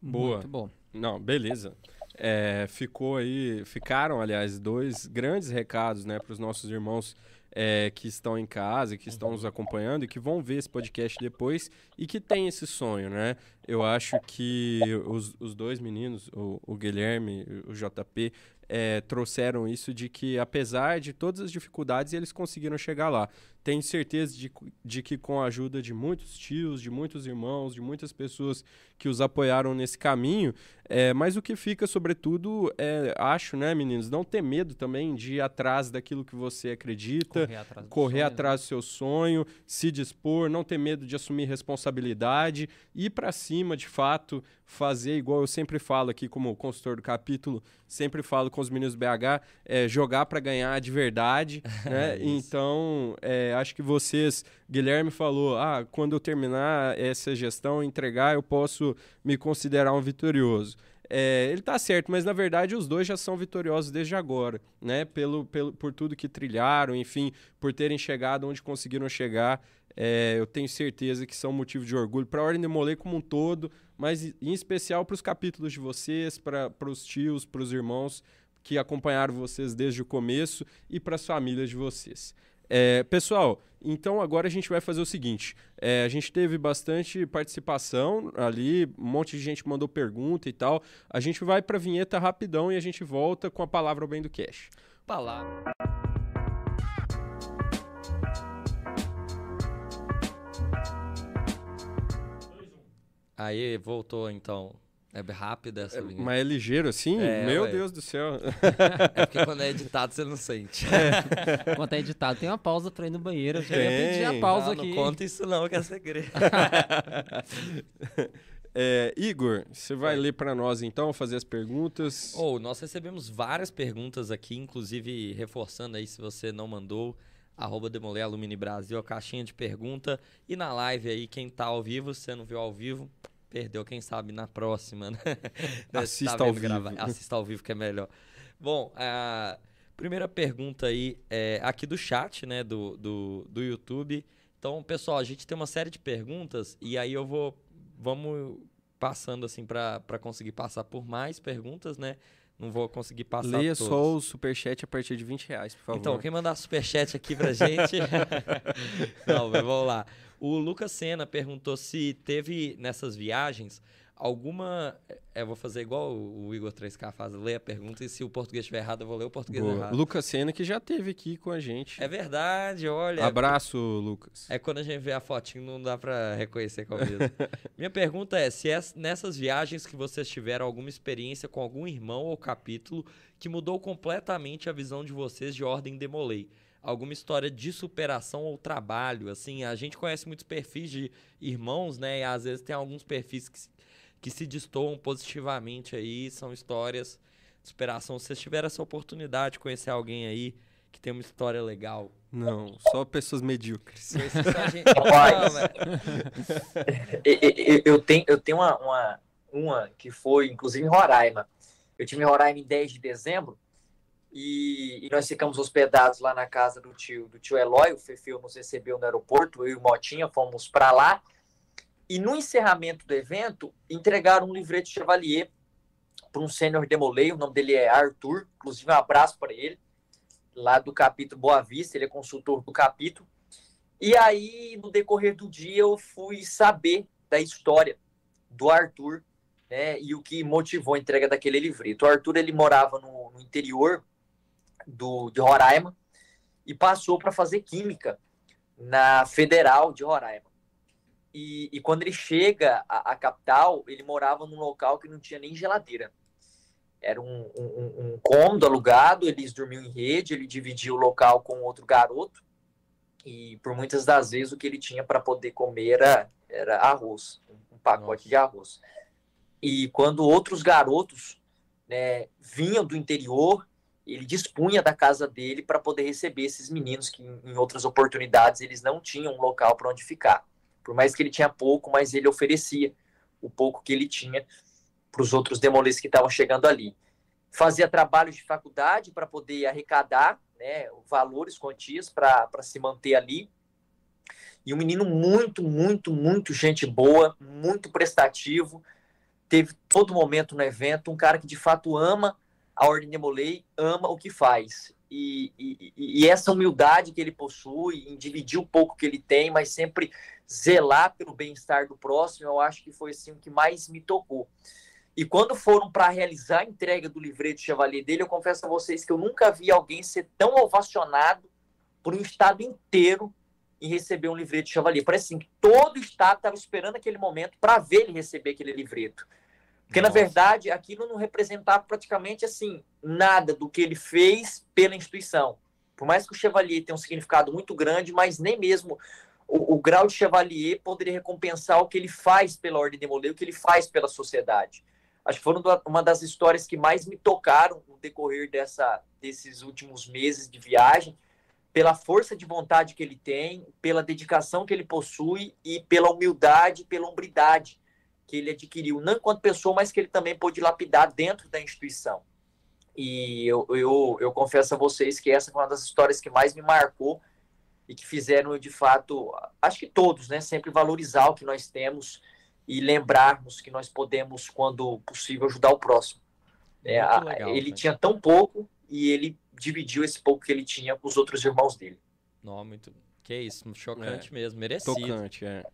Boa. Muito bom. Não, beleza. É, ficou aí, ficaram, aliás, dois grandes recados, né, para os nossos irmãos é, que estão em casa, que estão nos acompanhando e que vão ver esse podcast depois e que tem esse sonho, né? Eu acho que os, os dois meninos, o, o Guilherme, o JP, é, trouxeram isso de que, apesar de todas as dificuldades, eles conseguiram chegar lá. Tenho certeza de, de que, com a ajuda de muitos tios, de muitos irmãos, de muitas pessoas que os apoiaram nesse caminho, é, mas o que fica, sobretudo, é, acho, né, meninos, não ter medo também de ir atrás daquilo que você acredita, Correr atrás do correr sonho, atrás do seu sonho, se dispor, não ter medo de assumir responsabilidade, ir para cima, de fato, fazer igual eu sempre falo aqui como consultor do capítulo, sempre falo com os meninos do BH, é, jogar para ganhar de verdade, né? É então, é, acho que vocês, Guilherme falou, ah, quando eu terminar essa gestão, entregar, eu posso me considerar um vitorioso. É, ele tá certo, mas na verdade os dois já são vitoriosos desde agora, né? Pelo, pelo, por tudo que trilharam, enfim, por terem chegado onde conseguiram chegar. É, eu tenho certeza que são motivo de orgulho para a Ordem de Molay como um todo, mas em especial para os capítulos de vocês, para os tios, para os irmãos que acompanharam vocês desde o começo e para as famílias de vocês. É, pessoal, então agora a gente vai fazer o seguinte: é, a gente teve bastante participação ali, um monte de gente mandou pergunta e tal. A gente vai para a vinheta rapidão e a gente volta com a palavra ao bem do cash. Palavra. Aí, voltou então. É rápida essa vinheta. Mas é ligeiro assim? É, Meu ué. Deus do céu. É porque quando é editado você não sente. Enquanto é editado, tem uma pausa pra ir no banheiro. Eu já ia pedir a Tem. pausa não, aqui. não conta isso não, que é segredo. É, Igor, você vai ler para nós então, fazer as perguntas. Ou nós recebemos várias perguntas aqui, inclusive reforçando aí se você não mandou, arroba Demolé Alumini Brasil, a caixinha de pergunta. E na live aí, quem tá ao vivo, se você não viu ao vivo, perdeu, quem sabe na próxima, né? Tá Assista ao vendo vivo. gravar- Assista ao vivo que é melhor. Bom, a primeira pergunta aí é aqui do chat, né, do, do, do YouTube. Então, pessoal, a gente tem uma série de perguntas e aí eu vou vamos passando assim para conseguir passar por mais perguntas, né? Não vou conseguir passar Leia todos. só o superchat a partir de 20 reais, por favor. Então, quem mandar superchat aqui pra gente. Não, mas vamos lá. O Lucas Senna perguntou se teve nessas viagens alguma. É, eu vou fazer igual o Igor 3K faz, ler a pergunta e se o português estiver errado, eu vou ler o português Boa. errado. Lucas Senna, que já teve aqui com a gente. É verdade, olha. Abraço, Lucas. É quando a gente vê a fotinho, não dá pra reconhecer qual mesmo. Minha pergunta é: se é nessas viagens que vocês tiveram alguma experiência com algum irmão ou capítulo que mudou completamente a visão de vocês de Ordem Demolei? Alguma história de superação ou trabalho? Assim, a gente conhece muitos perfis de irmãos, né? E às vezes tem alguns perfis que, se- que se destoam positivamente aí, são histórias de superação. Se vocês tiveram essa oportunidade de conhecer alguém aí que tem uma história legal, Não, só pessoas medíocres. Só gente- Rapaz. Não, mas- E- e- e- Eu tenho, eu tenho uma, uma, uma que foi, inclusive, em Roraima. Eu tive em Roraima em 10 de dezembro e, e nós ficamos hospedados lá na casa do tio, do tio Eloy. O Fefeu nos recebeu no aeroporto, eu e o Motinha fomos para lá. E no encerramento do evento, entregaram um livreto Chevalier para um sênior demolei. O nome dele é Arthur, inclusive um abraço para ele, lá do capítulo Boa Vista. Ele é consultor do capítulo. E aí, no decorrer do dia, eu fui saber da história do Arthur, né, e o que motivou a entrega daquele livreto. O Arthur, ele morava no, no interior do, de Roraima e passou para fazer química na Federal de Roraima. E, e quando ele chega à, à capital, ele morava num local que não tinha nem geladeira. Era um, um, um- cômodo alugado, eles dormiam em rede, ele dividia o local com outro garoto e por muitas das vezes o que ele tinha para poder comer era, era arroz, um pacote Nossa. de arroz. E quando outros garotos né, vinham do interior ele dispunha da casa dele para poder receber esses meninos que em outras oportunidades eles não tinham um local para onde ficar. Por mais que ele tinha pouco, mas ele oferecia o pouco que ele tinha para os outros demolês que estavam chegando ali. Fazia trabalhos de faculdade para poder arrecadar né, valores, quantias para se manter ali. E um menino muito, muito, muito gente boa, muito prestativo, teve todo momento no evento, um cara que de fato ama a Ordem de Molay, ama o que faz. E, e, e, essa humildade que ele possui, em dividir o pouco que ele tem, mas sempre zelar pelo bem-estar do próximo, eu acho que foi assim o que mais me tocou. E quando foram para realizar a entrega do livreto Chevalier dele, eu confesso a vocês que eu nunca vi alguém ser tão ovacionado por um estado inteiro em receber um livreto Chevalier. Parece assim todo estado estava esperando aquele momento para ver ele receber aquele livreto. Porque, Nossa. na verdade, aquilo não representava praticamente assim nada do que ele fez pela instituição. Por mais que o Chevalier tenha um significado muito grande, mas nem mesmo o, o grau de Chevalier poderia recompensar o que ele faz pela Ordem de Molay, o que ele faz pela sociedade acho que foram uma das histórias que mais me tocaram no decorrer dessa, desses últimos meses de viagem, pela força de vontade que ele tem, pela dedicação que ele possui e pela humildade, pela hombridade que ele adquiriu, não enquanto pessoa, mas que ele também pôde lapidar dentro da instituição. E eu, eu, eu confesso a vocês que essa foi uma das histórias que mais me marcou e que fizeram, de fato, acho que todos, né, sempre valorizar o que nós temos e lembrarmos que nós podemos, quando possível, ajudar o próximo. É, legal, ele né? tinha tão pouco e ele dividiu esse pouco que ele tinha com os outros irmãos dele. Não, muito. Que isso, chocante é, mesmo, merecido. Tocante, é.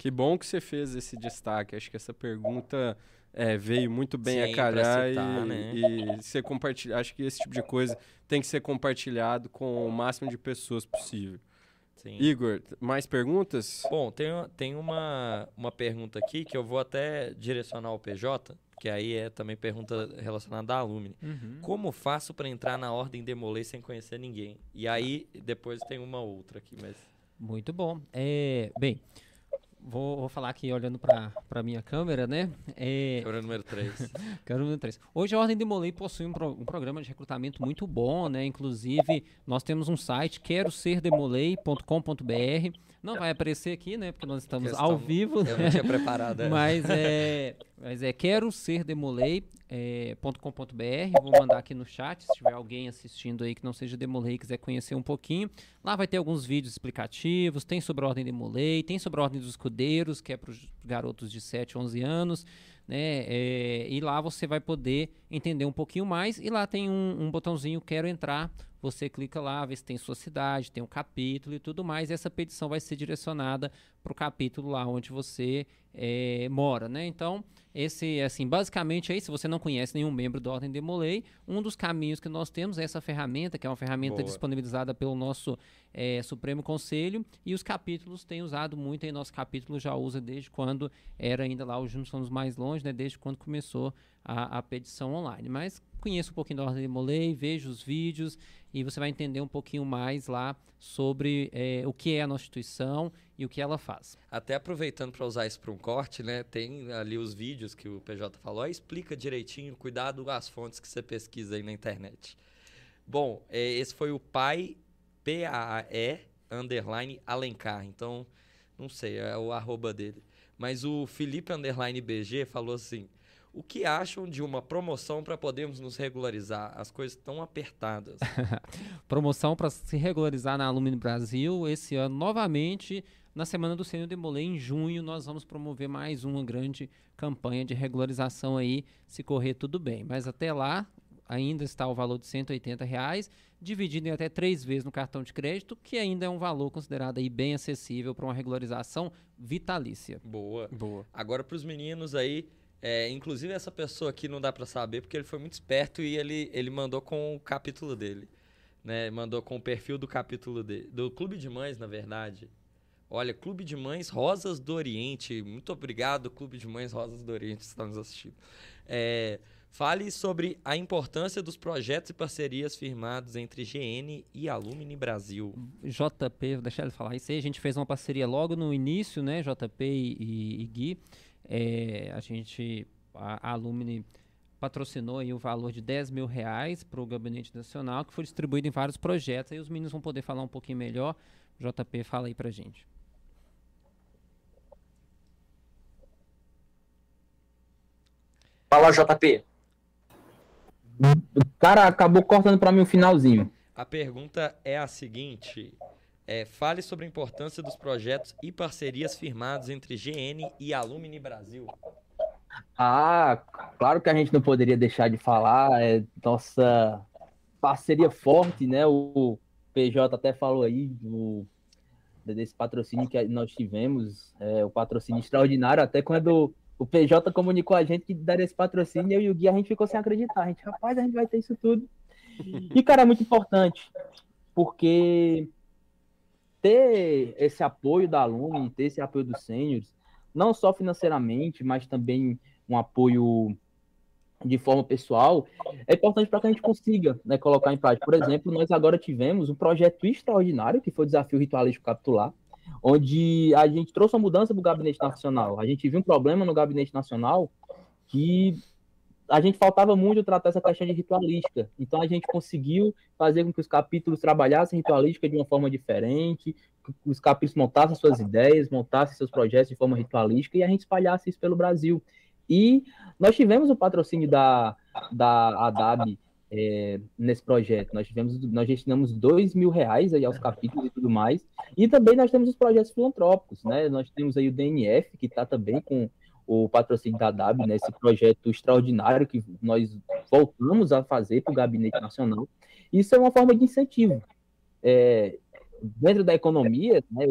Que bom que você fez esse destaque. Acho que essa pergunta é, veio muito bem Sim, a calhar citar, e, né? e ser compartilhado. Acho que esse tipo de coisa tem que ser compartilhado com o máximo de pessoas possível. Sim. Igor, mais perguntas? Bom, tem, tem uma, uma pergunta aqui que eu vou até direcionar ao PJ, que aí é também pergunta relacionada à Alumni. Uhum. Como faço para entrar na ordem Demolei sem conhecer ninguém? E aí depois tem uma outra aqui, mas... Muito bom. É, bem, Vou, vou, falar aqui olhando para a minha câmera, né? É... Câmera número 3. câmera número 3. Hoje a Ordem de Molay possui um, pro, um, programa de recrutamento muito bom, né? Inclusive, nós temos um site, quero ser. Não vai aparecer aqui, né? Porque nós estamos ao vivo. Eu não tinha preparado. É. Mas é, mas é quero ser demolei.com.br. É, Vou mandar aqui no chat, se tiver alguém assistindo aí que não seja Demolei e quiser conhecer um pouquinho. Lá vai ter alguns vídeos explicativos, tem sobre a ordem Demolei, tem sobre a ordem dos escudeiros, que é para os garotos de 7, 11 anos. Né? É, e lá você vai poder entender um pouquinho mais. E lá tem um, um botãozinho Quero Entrar você clica lá, vê se tem sua cidade, tem um capítulo e tudo mais, e essa petição vai ser direcionada para o capítulo lá onde você é, mora, né? Então, esse, assim, basicamente aí, se você não conhece nenhum membro da Ordem de Molay, um dos caminhos que nós temos é essa ferramenta, que é uma ferramenta Boa. disponibilizada pelo nosso é, Supremo Conselho, e os capítulos têm usado muito, aí nosso capítulo já usa desde quando era ainda lá, os Juntos Somos Mais Longe, né? Desde quando começou a, a petição online. Mas conheça um pouquinho da Ordem de Molay, veja os vídeos, e você vai entender um pouquinho mais lá sobre é, o que é a nossa instituição e o que ela faz. Até aproveitando para usar isso para um corte, né? Tem ali os vídeos que o PJ falou, explica direitinho, cuidado com as fontes que você pesquisa aí na internet. Bom, é, esse foi o pai P-A-E underline Alencar. Então, não sei, é o arroba dele. Mas o Felipe underline BG falou assim: o que acham de uma promoção para podermos nos regularizar? As coisas estão apertadas. promoção para se regularizar na Alumni Brasil esse ano novamente. Na semana do Senhor Demolei, em junho, nós vamos promover mais uma grande campanha de regularização aí, se correr tudo bem. Mas até lá, ainda está o valor de 180 reais, dividido em até três vezes no cartão de crédito, que ainda é um valor considerado aí bem acessível para uma regularização vitalícia. Boa. Boa. Agora para os meninos aí, é, inclusive, essa pessoa aqui não dá para saber porque ele foi muito esperto e ele, ele mandou com o capítulo dele. Né? Mandou com o perfil do capítulo dele. Do Clube de Mães, na verdade. Olha, Clube de Mães Rosas do Oriente. Muito obrigado, Clube de Mães Rosas do Oriente, que está nos assistindo. É, fale sobre a importância dos projetos e parcerias firmados entre GN e Alumni Brasil. JP, vou deixar ele falar isso aí. A gente fez uma parceria logo no início, né? JP e, e Gui. É, a gente, a, a Alumni patrocinou aí o valor de 10 mil reais para o Gabinete Nacional, que foi distribuído em vários projetos. Aí os meninos vão poder falar um pouquinho melhor. JP, fala aí para gente. Fala, JP. O cara acabou cortando para mim o finalzinho. A pergunta é a seguinte: é, fale sobre a importância dos projetos e parcerias firmados entre GN e Alumni Brasil. Ah, claro que a gente não poderia deixar de falar, é nossa parceria forte, né? O PJ até falou aí do, desse patrocínio que nós tivemos, é, o patrocínio extraordinário, até quando o PJ comunicou a gente que daria esse patrocínio, eu e o Gui, a gente ficou sem acreditar. A gente, rapaz, a gente vai ter isso tudo. E, cara, é muito importante, porque ter esse apoio da aluna, ter esse apoio dos sêniores, não só financeiramente, mas também um apoio de forma pessoal, é importante para que a gente consiga né, colocar em prática. Por exemplo, nós agora tivemos um projeto extraordinário, que foi o Desafio Ritualístico Capitular, onde a gente trouxe uma mudança para o Gabinete Nacional. A gente viu um problema no Gabinete Nacional que a gente faltava muito tratar essa questão de ritualística. Então a gente conseguiu fazer com que os capítulos trabalhassem ritualística de uma forma diferente, que os capítulos montassem suas ideias, montassem seus projetos de forma ritualística e a gente espalhasse isso pelo Brasil. E nós tivemos o patrocínio da, da ADAB é, nesse projeto. Nós tivemos, nós destinamos dois mil reais aí aos capítulos e tudo mais. E também nós temos os projetos filantrópicos, né? Nós temos aí o DNF, que está também com o patrocínio da DAB, né, esse projeto extraordinário que nós voltamos a fazer para o Gabinete Nacional. Isso é uma forma de incentivo. É, dentro da economia, né,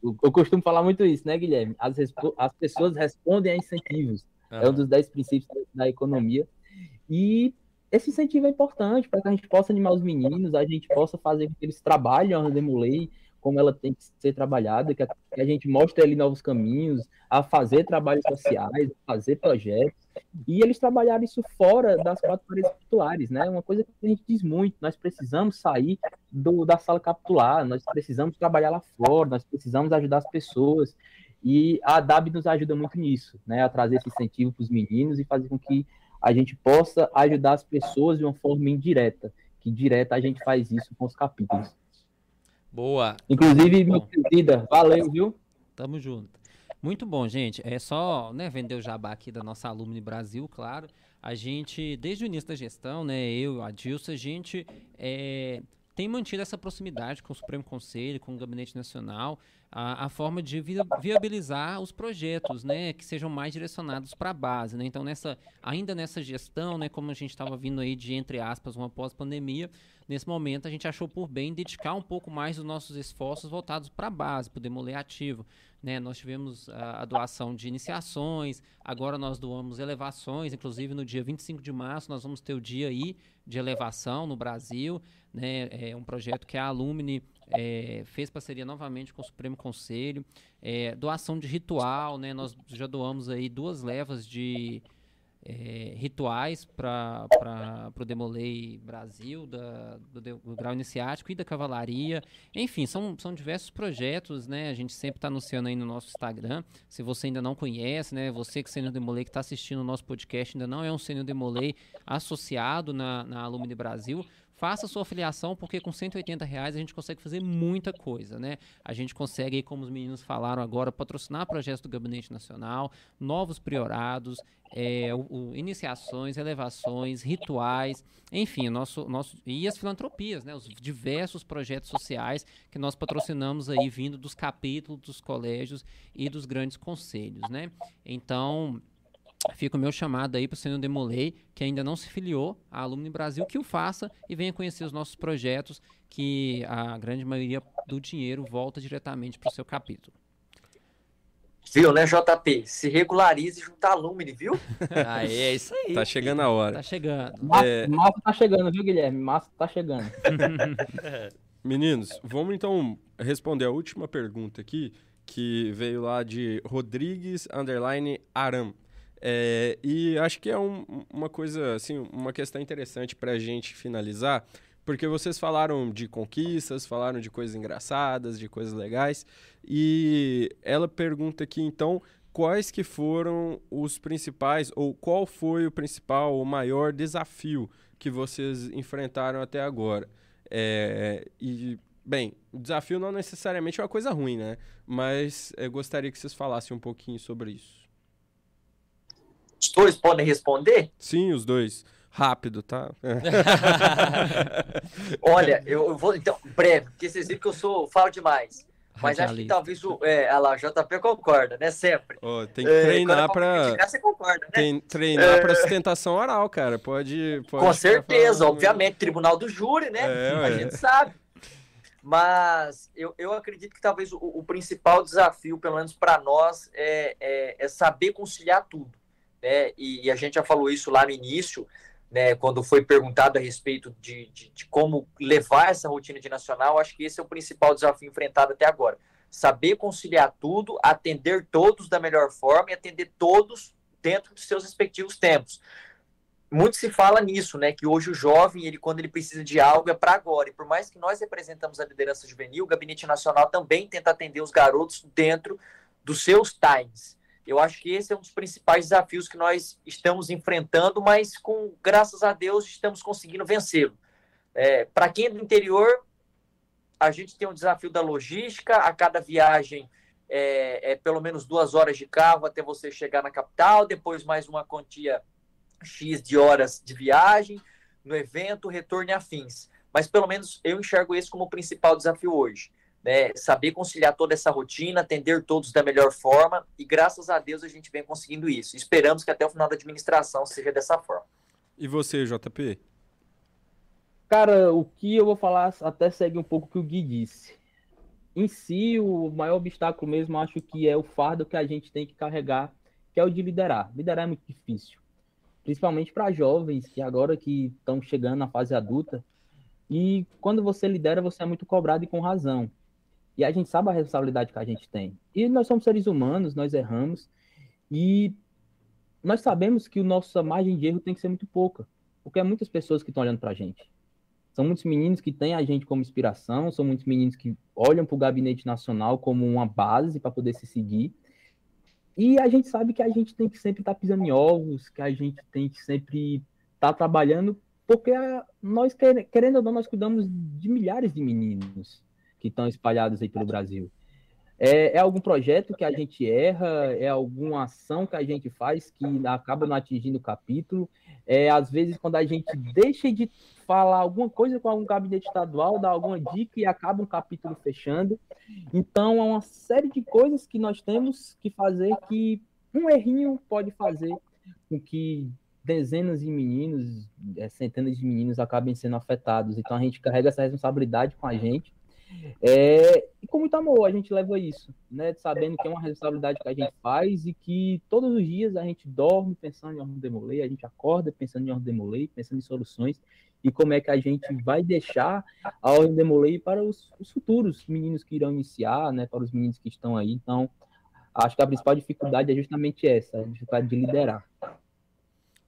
eu, eu, costumo falar muito isso, né, Guilherme? As, as pessoas respondem a incentivos. Uhum. É um dos dez princípios da economia. E esse incentivo é importante para que a gente possa animar os meninos, a gente possa fazer com que eles trabalhem a Demolei, como ela tem que ser trabalhada, que a, que a gente mostre ali novos caminhos, a fazer trabalhos sociais, a fazer projetos, e eles trabalharam isso fora das quatro paredes capitulares, né? Uma coisa que a gente diz muito, nós precisamos sair do, da sala capitular, nós precisamos trabalhar lá fora, nós precisamos ajudar as pessoas, e a DAB nos ajuda muito nisso, né? A trazer esse incentivo para os meninos e fazer com que a gente possa ajudar as pessoas de uma forma indireta, que direta a gente faz isso com os capítulos. Boa. Inclusive, meu querida, valeu, viu? Tamo junto. Muito bom, gente. É só né, vender o jabá aqui da nossa Alumni Brasil, claro. A gente, desde o início da gestão, né, eu e a Dilson, a gente é, tem mantido essa proximidade com o Supremo Conselho, com o Gabinete Nacional, a, a forma de viabilizar os projetos, né, que sejam mais direcionados para a base, né? Então, nessa, ainda nessa gestão, né, como a gente estava vindo aí de, entre aspas, uma pós-pandemia, nesse momento a gente achou por bem dedicar um pouco mais os nossos esforços voltados para a base, para o demoler ativo. Né? Nós tivemos a, a, doação de iniciações, agora nós doamos elevações, inclusive no dia 25 de março nós vamos ter o dia aí de elevação no Brasil, né? É um projeto que a Alumni é, fez parceria novamente com o Supremo Conselho, é, doação de ritual, né? Nós já doamos aí duas levas de é, rituais para o Demolei Brasil, da, do, do, Grau Iniciático e da Cavalaria. Enfim, são, são diversos projetos, né? A gente sempre está anunciando aí no nosso Instagram. Se você ainda não conhece, né? Você que é Sênior Demolei, que está assistindo o nosso podcast, ainda não é um Sênior Demolei associado na, na Alumni Brasil, faça sua afiliação, porque com 180 reais a gente consegue fazer muita coisa, né? A gente consegue, como os meninos falaram agora, patrocinar projetos do Gabinete Nacional, novos priorados, é, o, o, iniciações, elevações, rituais, enfim, nosso, nosso, e as filantropias, né? Os diversos projetos sociais que nós patrocinamos aí vindo dos capítulos, dos colégios e dos grandes conselhos, né? Então, Fica o meu chamado aí para o Senhor Demolei, que ainda não se filiou à Alumni Brasil, que o faça e venha conhecer os nossos projetos, que a grande maioria do dinheiro volta diretamente para o seu capítulo. Viu, né, JP? Se regularize junto à Alumni, viu? ah, é isso aí. Tá chegando a hora. Tá chegando. Massa, é... massa tá chegando, viu, Guilherme? Massa tá chegando. Meninos, vamos então responder a última pergunta aqui, que veio lá de Rodrigues Underline Aram. É, e acho que é um, uma coisa, assim, uma questão interessante para a gente finalizar, porque vocês falaram de conquistas, falaram de coisas engraçadas, de coisas legais, e ela pergunta aqui, então, quais que foram os principais, ou qual foi o principal, o maior desafio que vocês enfrentaram até agora? É, e, bem, o desafio não necessariamente é uma coisa ruim, né? Mas eu gostaria que vocês falassem um pouquinho sobre isso. Os dois podem responder? Sim, os dois. Rápido, tá? Olha, eu vou, então, breve, porque vocês viram que eu sou, falo demais. Mas acho que talvez o. É, lá, JP concorda, né? Sempre. Oh, tem que treinar é, para. Você concorda, né? Tem treinar é... para sustentação oral, cara. Pode. pode Com certeza, obviamente. Tribunal do júri, né? É, a gente sabe. Mas eu, eu acredito que talvez o, o principal desafio, pelo menos para nós, é, é, é, saber conciliar tudo. Né? E, e, a gente já falou isso lá no início, né, quando foi perguntado a respeito de, de, de, como levar essa rotina de nacional, acho que esse é o principal desafio enfrentado até agora. Saber conciliar tudo, atender todos da melhor forma e atender todos dentro dos seus respectivos tempos. Muito se fala nisso, né? Que hoje o jovem, ele quando ele precisa de algo é para agora. E por mais que nós representamos a liderança juvenil, o Gabinete Nacional também tenta atender os garotos dentro dos seus times. Eu acho que esse é um dos principais desafios que nós estamos enfrentando, mas com graças a Deus estamos conseguindo vencê-lo. É, Para quem é do interior, a gente tem um desafio da logística. A cada viagem é, é, pelo menos duas horas de carro até você chegar na capital, depois mais uma quantia X de horas de viagem no evento, retorno e afins. Mas pelo menos eu enxergo esse como o principal desafio hoje né, saber conciliar toda essa rotina, atender todos da melhor forma, e graças a Deus a gente vem conseguindo isso. Esperamos que até o final da administração seja dessa forma. E você, JP? Cara, o que eu vou falar até segue um pouco o que o Gui disse. Em si, o maior obstáculo mesmo, acho que é o fardo que a gente tem que carregar, que é o de liderar. Liderar é muito difícil, principalmente para jovens que agora que estão chegando na fase adulta. E quando você lidera, você é muito cobrado e com razão. E a gente sabe a responsabilidade que a gente tem. E nós somos seres humanos, nós erramos. E nós sabemos que a nossa margem de erro tem que ser muito pouca. Porque é muitas pessoas que estão olhando para a gente. São muitos meninos que têm a gente como inspiração, são muitos meninos que olham para o gabinete nacional como uma base para poder se seguir. E a gente sabe que a gente tem que sempre estar tá pisando em ovos, que a gente tem que sempre estar tá trabalhando, porque nós, querendo ou não, nós cuidamos de milhares de meninos que estão espalhados aí pelo Brasil. É, é, algum projeto que a gente erra, é alguma ação que a gente faz que acaba não atingindo o capítulo, é às vezes quando a gente deixa de falar alguma coisa com algum gabinete estadual, dá alguma dica e acaba um capítulo fechando. Então é uma série de coisas que nós temos que fazer que um errinho pode fazer com que dezenas de meninos, é, centenas de meninos acabem sendo afetados. Então a gente carrega essa responsabilidade com a gente é, e com muito amor a gente leva isso, né? Sabendo que é uma responsabilidade que a gente faz e que todos os dias a gente dorme pensando em ordem demolei, a gente acorda pensando em ordem demolei, pensando em soluções e como é que a gente vai deixar a ordem demolei para os, os futuros meninos que irão iniciar, né? Para os meninos que estão aí. Então, acho que a principal dificuldade é justamente essa, a dificuldade de liderar.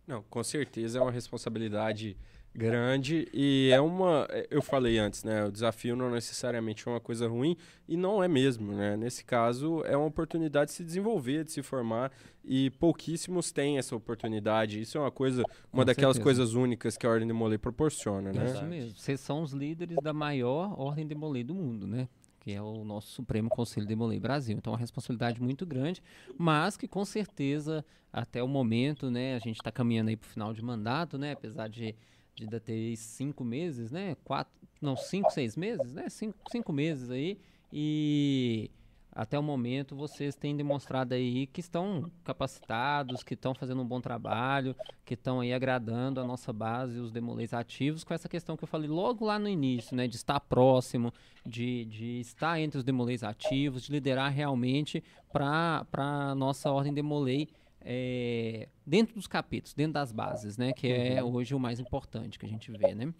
Não, com certeza é uma responsabilidade grande e é uma eu falei antes né o desafio não necessariamente é uma coisa ruim e não é mesmo né nesse caso é uma oportunidade de se desenvolver de se formar e pouquíssimos têm essa oportunidade isso é uma coisa uma Com daquelas certeza. coisas únicas que a ordem de Molay proporciona né isso mesmo vocês são os líderes da maior ordem de Molay do mundo né que é o nosso Supremo Conselho de Molay Brasil. Então, é uma responsabilidade muito grande, mas que com certeza, até o momento, né, a gente está caminhando aí para o final de mandato, né, apesar de de ter cinco meses, né? Quatro, não, cinco, seis meses, né? Cinco, cinco meses aí. E até o momento vocês têm demonstrado aí que estão capacitados, que estão fazendo um bom trabalho, que estão aí agradando a nossa base, os demolês ativos, com essa questão que eu falei logo lá no início, né? De estar próximo, de, de estar entre os demolês ativos, de liderar realmente para a nossa ordem demolei é, dentro dos capítulos, dentro das bases, né? Que é uhum. hoje o mais importante que a gente vê, né?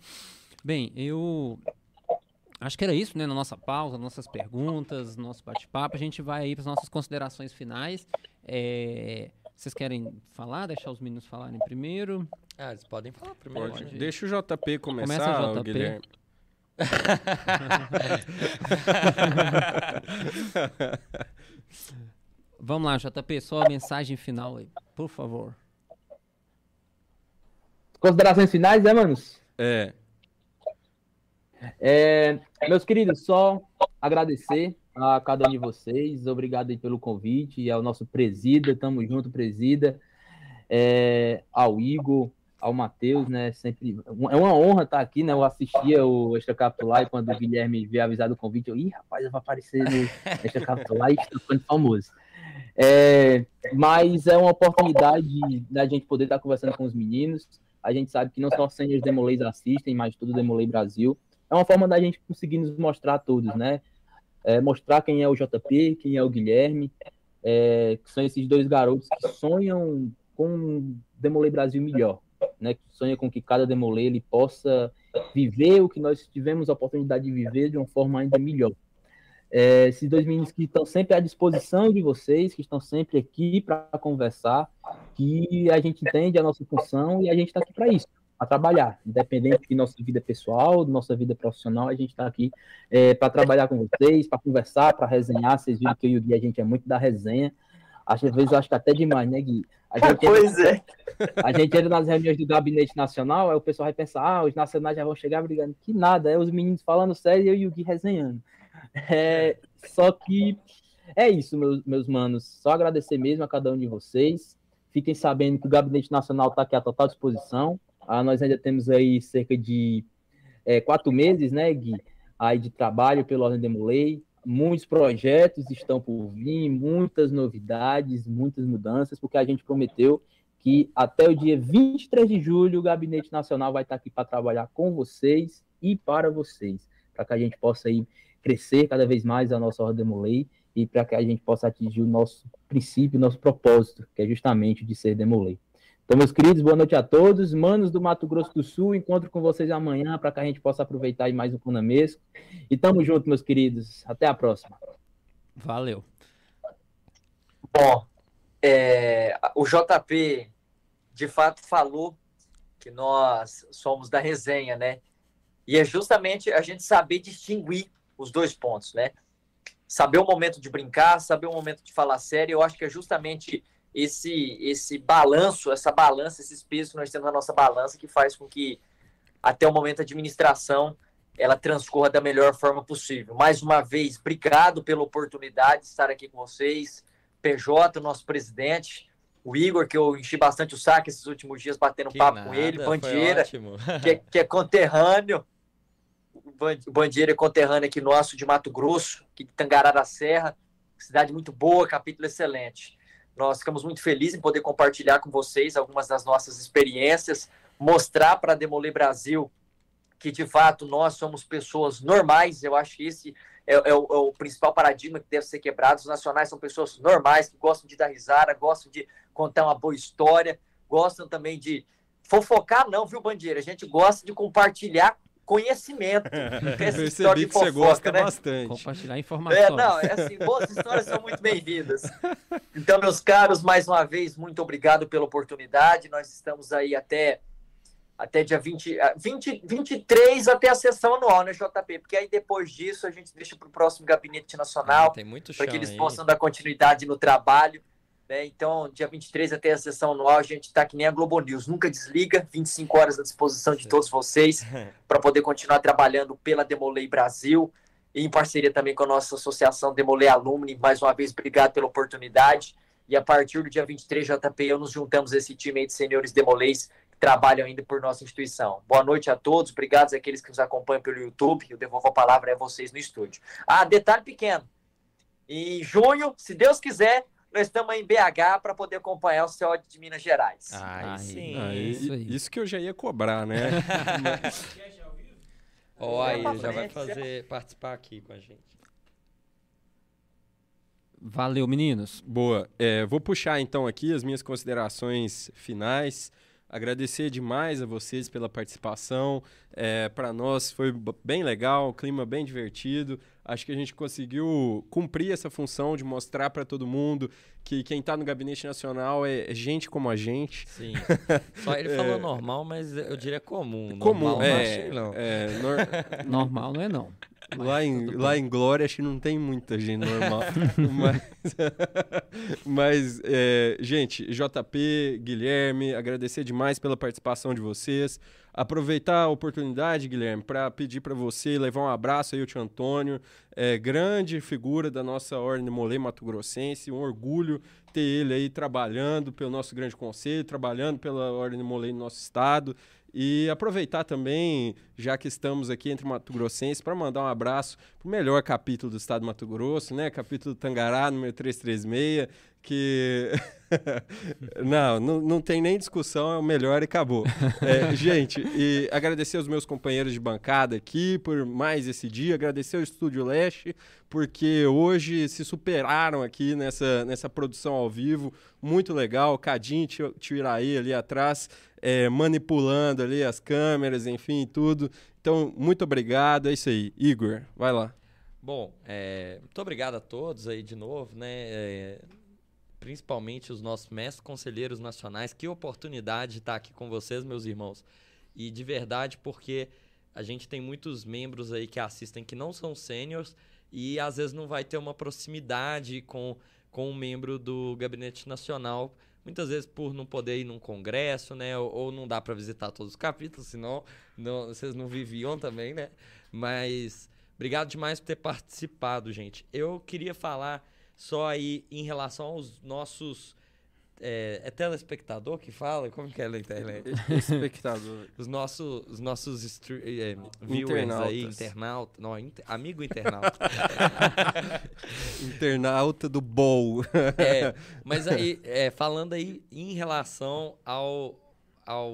Bem, eu acho que era isso, né? Na nossa pausa, nossas perguntas, nosso bate-papo. A gente vai aí para as nossas considerações finais. É, vocês querem falar? Deixar os meninos falarem primeiro? Ah, eles podem falar primeiro. Pode. Deixa o JP começar, Começa o JP. Guilherme. Vamos lá, JP, só a mensagem final aí, por favor. Considerações finais, né, manos? É. É, meus queridos, só agradecer a cada um de vocês. Obrigado aí pelo convite e ao nosso presida. Tamo junto, presida. É, ao Igor, ao Matheus, né? Sempre é uma honra estar aqui, né? Eu assistia o Extra Capitular e quando o Guilherme veio avisar do convite, eu, ih, rapaz, eu vou aparecer no Extra Capitular e estou ficando famoso. É, mas é uma oportunidade da gente poder estar conversando com os meninos. A gente sabe que não só seniors Demolês assistem, mas todo Demolei Brasil. É uma forma da gente conseguir nos mostrar a todos, né? É, mostrar quem é o JP, quem é o Guilherme, é, que são esses dois garotos que sonham com um Demolei Brasil melhor, né? Que sonha com que cada Demolei ele possa viver o que nós tivemos a oportunidade de viver de uma forma ainda melhor. É, esses dois meninos que estão sempre à disposição de vocês, que estão sempre aqui para conversar, que a gente entende a nossa função e a gente está aqui para isso, para trabalhar, independente de nossa vida pessoal, de nossa vida profissional, a gente está aqui é, para trabalhar com vocês, para conversar, para resenhar. Vocês viram que eu e o Gui, a gente é muito da resenha. Às vezes eu acho que até demais, né, Gui? A gente pois entra, é. A gente entra nas reuniões do gabinete nacional, aí o pessoal vai pensar, ah, os nacionais já vão chegar brigando. Que nada, é os meninos falando sério e eu e o Gui resenhando. É, só que é isso, meus, meus manos. Só agradecer mesmo a cada um de vocês. Fiquem sabendo que o Gabinete Nacional está aqui à total disposição. Ah, nós ainda temos aí cerca de é, quatro meses, né, Gui, aí de trabalho pelo Ordem Demolei. Muitos projetos estão por vir, muitas novidades, muitas mudanças, porque a gente prometeu que até o dia 23 de julho o Gabinete Nacional vai estar aqui para trabalhar com vocês e para vocês, para que a gente possa ir crescer cada vez mais a nossa Ordem Demolei e para que a gente possa atingir o nosso princípio, o nosso propósito, que é justamente de ser Demolei. Então, meus queridos, boa noite a todos. Manos do Mato Grosso do Sul, encontro com vocês amanhã para que a gente possa aproveitar aí mais um Conamesco. E tamo junto, meus queridos. Até a próxima. Valeu. Bom, é, o JP de fato falou que nós somos da resenha, né? E é justamente a gente saber distinguir os dois pontos, né? Saber o momento de brincar, saber o momento de falar sério, eu acho que é justamente esse esse balanço, essa balança, esses pesos que nós temos na nossa balança que faz com que até o momento a administração ela transcorra da melhor forma possível. Mais uma vez, obrigado pela oportunidade de estar aqui com vocês. PJ, nosso presidente, o Igor, que eu enchi bastante o saco esses últimos dias batendo Que papo nada, com ele, Bandeira, que, é- que é conterrâneo. Bandeira é conterrâneo aqui nosso de Mato Grosso, aqui de Tangará da Serra. Cidade muito boa, capítulo excelente. Nós ficamos muito felizes em poder compartilhar com vocês algumas das nossas experiências, mostrar para a Demoler Brasil que, de fato, nós somos pessoas normais. Eu acho que esse é, é o, é o principal paradigma que deve ser quebrado. Os nacionais são pessoas normais, que gostam de dar risada, gostam de contar uma boa história, gostam também de fofocar, não, viu, Bandeira? A gente gosta de compartilhar conhecimento. Essa história Percebi de que você fofoca, gosta né? bastante. Compartilhar É, informações. não, é assim, boas histórias são muito bem-vindas. Então, meus caros, mais uma vez, muito obrigado pela oportunidade. Nós estamos aí até, até dia 20, ah, 20, 23 até a sessão anual, né, JP? Porque aí depois disso a gente deixa para o próximo gabinete Ah, nacional, tem muito chão para que eles aí. possam dar continuidade no trabalho. Né? Então, dia 23 até a sessão anual, a gente está que nem a Globo News, nunca desliga, 25 horas à disposição de todos vocês para poder continuar trabalhando pela Demolei Brasil e em parceria também com a nossa associação Demolei Alumni. Mais uma vez, obrigado pela oportunidade. E a partir do dia 23, JP, eu nos juntamos esse time aí de senhores Demoleis que trabalham ainda por nossa instituição. Boa noite a todos, obrigado àqueles que nos acompanham pelo YouTube. Eu devolvo a palavra a vocês no estúdio. Ah, detalhe pequeno. Em junho, se Deus quiser, nós estamos em BH para poder acompanhar o COD de Minas Gerais. Aí Aí, sim. Ah, e- Isso aí. isso que eu já ia cobrar, né? Ó, aí, pra já vai fazer, participar aqui com a gente. Valeu, meninos. Boa. É, vou puxar então aqui as minhas considerações finais. Agradecer demais a vocês pela participação. É, Para nós foi bem legal, clima bem divertido. Acho que a gente conseguiu cumprir essa função de mostrar para todo mundo que quem está no Gabinete Nacional é é gente como a gente. Sim. Só ele falou normal, mas eu diria comum. Comum, Normal, não é, achei, não. é, nor- Normal não é não. Lá em, lá em Glória, acho que não tem muita gente normal. mas, mas é, gente, JP, Guilherme, agradecer demais pela participação de vocês. Aproveitar a oportunidade, Guilherme, para pedir para você levar um abraço aí ao tio Antônio, é, grande figura da nossa Ordem de Molê Mato Grossense, um orgulho ter ele aí trabalhando pelo nosso grande conselho, trabalhando pela Ordem de Molê no nosso estado. E aproveitar também, já que estamos aqui entre Mato Grossense, para mandar um abraço para o melhor capítulo do estado do Mato Grosso, né? Capítulo Tangará, número 336, que. não, não, não tem nem discussão, é o melhor e acabou. É, gente, e agradecer aos meus companheiros de bancada aqui por mais esse dia, agradecer ao Estúdio Leste, porque hoje se superaram aqui nessa, nessa produção ao vivo, muito legal. Cadinho, tio Iraí ali atrás é, manipulando ali as câmeras, enfim, tudo. Então, muito obrigado. É isso aí. Igor, vai lá. Bom, é, muito obrigado a todos aí de novo, né? É, principalmente os nossos mestres conselheiros nacionais. Que oportunidade de estar aqui com vocês, meus irmãos. E de verdade, porque a gente tem muitos membros aí que assistem que não são sêniores e às vezes não vai ter uma proximidade com, com um membro do Gabinete Nacional Muitas vezes por não poder ir num congresso, né? Ou, ou não dá para visitar todos os capítulos, senão não, vocês não viviam também, né? Mas obrigado demais por ter participado, gente. Eu queria falar só aí em relação aos nossos é, é, telespectador que fala? Como que é na internet? Espectador. os nossos, os nossos é, viewers aí, internauta. Não, inter, amigo internauta. internauta do Bowl. é, mas aí, é, falando aí em relação ao, ao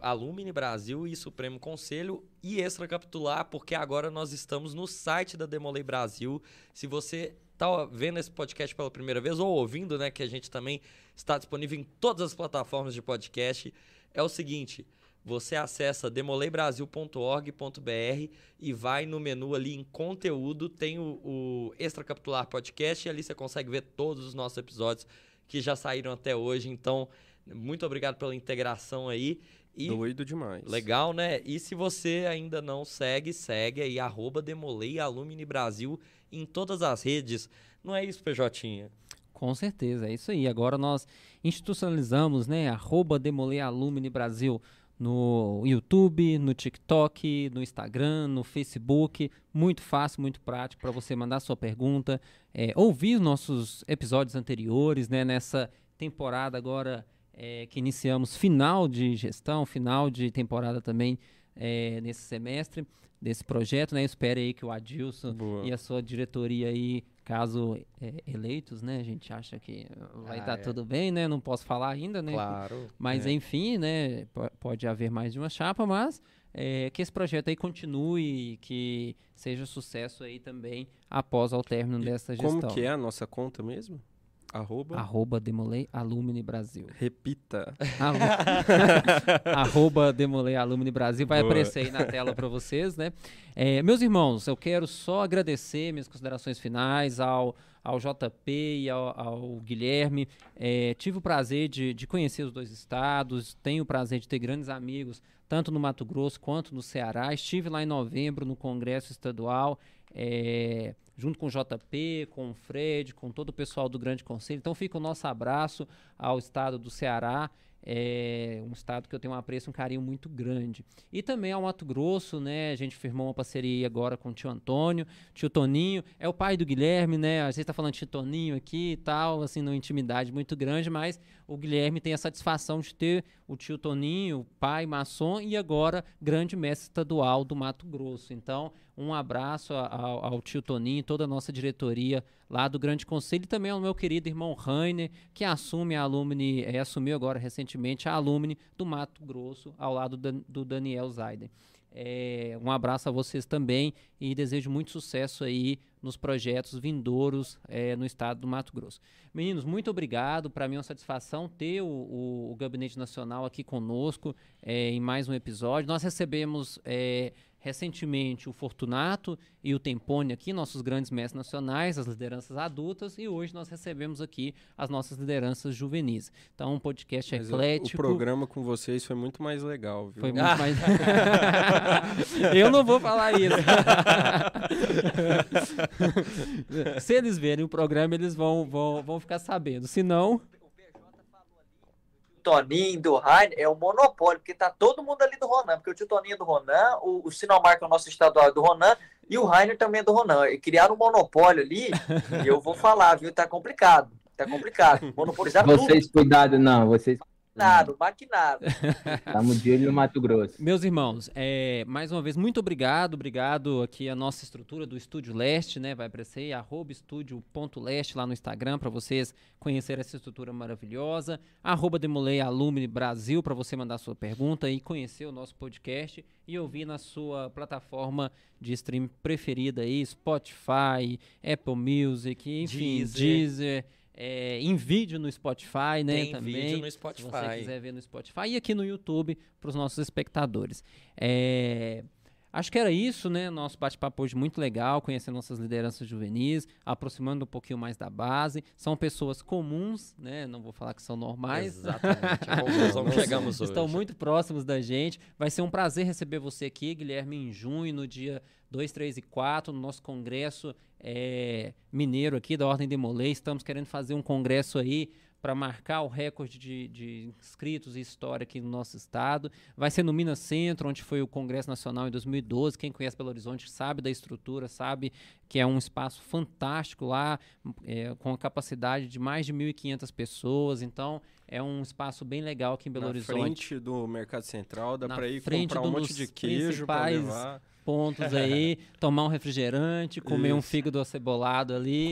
Alumni Brasil e Supremo Conselho e extracapitular, porque agora nós estamos no site da Demolei Brasil. Se você está vendo esse podcast pela primeira vez ou ouvindo, né, que a gente também está disponível em todas as plataformas de podcast, é o seguinte: você acessa demoleibrasil.org.br e vai no menu ali em conteúdo, tem o, o Extra Capitular Podcast e ali você consegue ver todos os nossos episódios que já saíram até hoje. Então, muito obrigado pela integração aí. E, Doido demais. Legal, né? E se você ainda não segue, segue aí, arroba Demolei Alumni Brasil em todas as redes. Não é isso, PJ? Com certeza, é isso aí. Agora nós institucionalizamos, né, arroba Alumni Brasil no YouTube, no TikTok, no Instagram, no Facebook. Muito fácil, muito prático para você mandar sua pergunta, é, ouvir nossos episódios anteriores, né, nessa temporada agora é, que iniciamos, final de gestão, final de temporada também é, nesse semestre desse projeto, né? Eu espero aí que o Adilson Boa. e a sua diretoria aí, caso é, eleitos, né? A gente acha que vai estar ah, tá é. tudo bem, né? Não posso falar ainda, né? Claro. Mas é. enfim, né? Pode haver mais de uma chapa, mas é, que esse projeto aí continue, que seja sucesso aí também após o término e dessa gestão. Como que é a nossa conta mesmo? Arroba? Arroba Demolei Alumni Brasil. Repita. Arroba Demolei Alumni Brasil. Vai Boa. aparecer aí na tela para vocês, né? É, meus irmãos, eu quero só agradecer minhas considerações finais ao, ao JP e ao, ao Guilherme. É, tive o prazer de, de conhecer os dois estados, tenho o prazer de ter grandes amigos, tanto no Mato Grosso quanto no Ceará. Estive lá em novembro no Congresso Estadual. É, junto com o JP, com o Fred, com todo o pessoal do Grande Conselho. Então fica o nosso abraço ao estado do Ceará é um estado que eu tenho um apreço, um carinho muito grande. E também ao Mato Grosso, né? A gente firmou uma parceria agora com o tio Antônio, tio Toninho, é o pai do Guilherme, né? A gente está falando de tio Toninho aqui e tal, assim, numa intimidade muito grande, mas o Guilherme tem a satisfação de ter o tio Toninho, pai maçom e agora grande mestre estadual do Mato Grosso. Então, um abraço ao, ao tio Toninho, toda a nossa diretoria lá do Grande Conselho e também ao meu querido irmão Rainer, que assume a alumni, é, assumiu agora recentemente a alumni do Mato Grosso, ao lado do, Daniel Zaiden. É, um abraço a vocês também e desejo muito sucesso aí nos projetos vindouros é, no estado do Mato Grosso. Meninos, muito obrigado. Para mim é uma satisfação ter o, o, o Gabinete Nacional aqui conosco é, em mais um episódio. Nós recebemos é, recentemente o Fortunato e o Tempone aqui, nossos grandes mestres nacionais, as lideranças adultas, e hoje nós recebemos aqui as nossas lideranças juvenis. Então, um podcast Mas eclético. O programa com vocês foi muito mais legal, viu? Foi muito mais. Eu não vou falar isso. Se eles verem o programa, eles vão, vão, vão ficar sabendo. Se não, Toninho, do Rainer, é um monopólio, porque tá todo mundo ali do Ronan, porque o tio Toninho é do Ronan, o, o Sinomarca é o nosso estadual é do Ronan, e o Rainer também é do Ronan. E criaram um monopólio ali, e eu vou falar, viu? Tá complicado. Tá complicado. Monopolizar Vocês, cuidado, não. Vocês, tudo. Maquinado, maquinado. estamos de olho no Mato Grosso. Meus irmãos, é, mais uma vez, muito obrigado. Obrigado aqui a nossa estrutura do Estúdio Leste, né? Vai aparecer aí, arroba estúdio.leste lá no Instagram para vocês conhecerem essa estrutura maravilhosa. Arroba Demolei Alumni Brasil para você mandar sua pergunta e conhecer o nosso podcast e ouvir na sua plataforma de stream preferida aí, Spotify, Apple Music, enfim, Deezer. Deezer. É, em vídeo no Spotify, né? Tem também. vídeo no Se Spotify. você quiser ver no Spotify e aqui no YouTube para os nossos espectadores. É, Acho que era isso, né? Nosso bate-papo hoje muito legal, conhecer nossas lideranças juvenis, aproximando um pouquinho mais da base. São pessoas comuns, né? Não vou falar que são normais. Exatamente. Conclusão que chegamos hoje. Estão muito próximos da gente. Vai ser um prazer receber você aqui, Guilherme, em junho, no dia 2, 3 e 4, no nosso congresso é, mineiro aqui da Ordem de Molay. Estamos querendo fazer um congresso aí para marcar o recorde de, de inscritos e história aqui no nosso estado. Vai ser no Minas Centro, onde foi o Congresso Nacional em 2012. Quem conhece Belo Horizonte sabe da estrutura, sabe que é um espaço fantástico lá, é, com a capacidade de mais de 1.500 pessoas. Então, é um espaço bem legal aqui em Belo Na Horizonte. frente do Mercado Central, dá Na pra ir comprar um monte de queijo principais levar. Pontos aí, tomar um refrigerante, comer um Isso. fígado acebolado ali,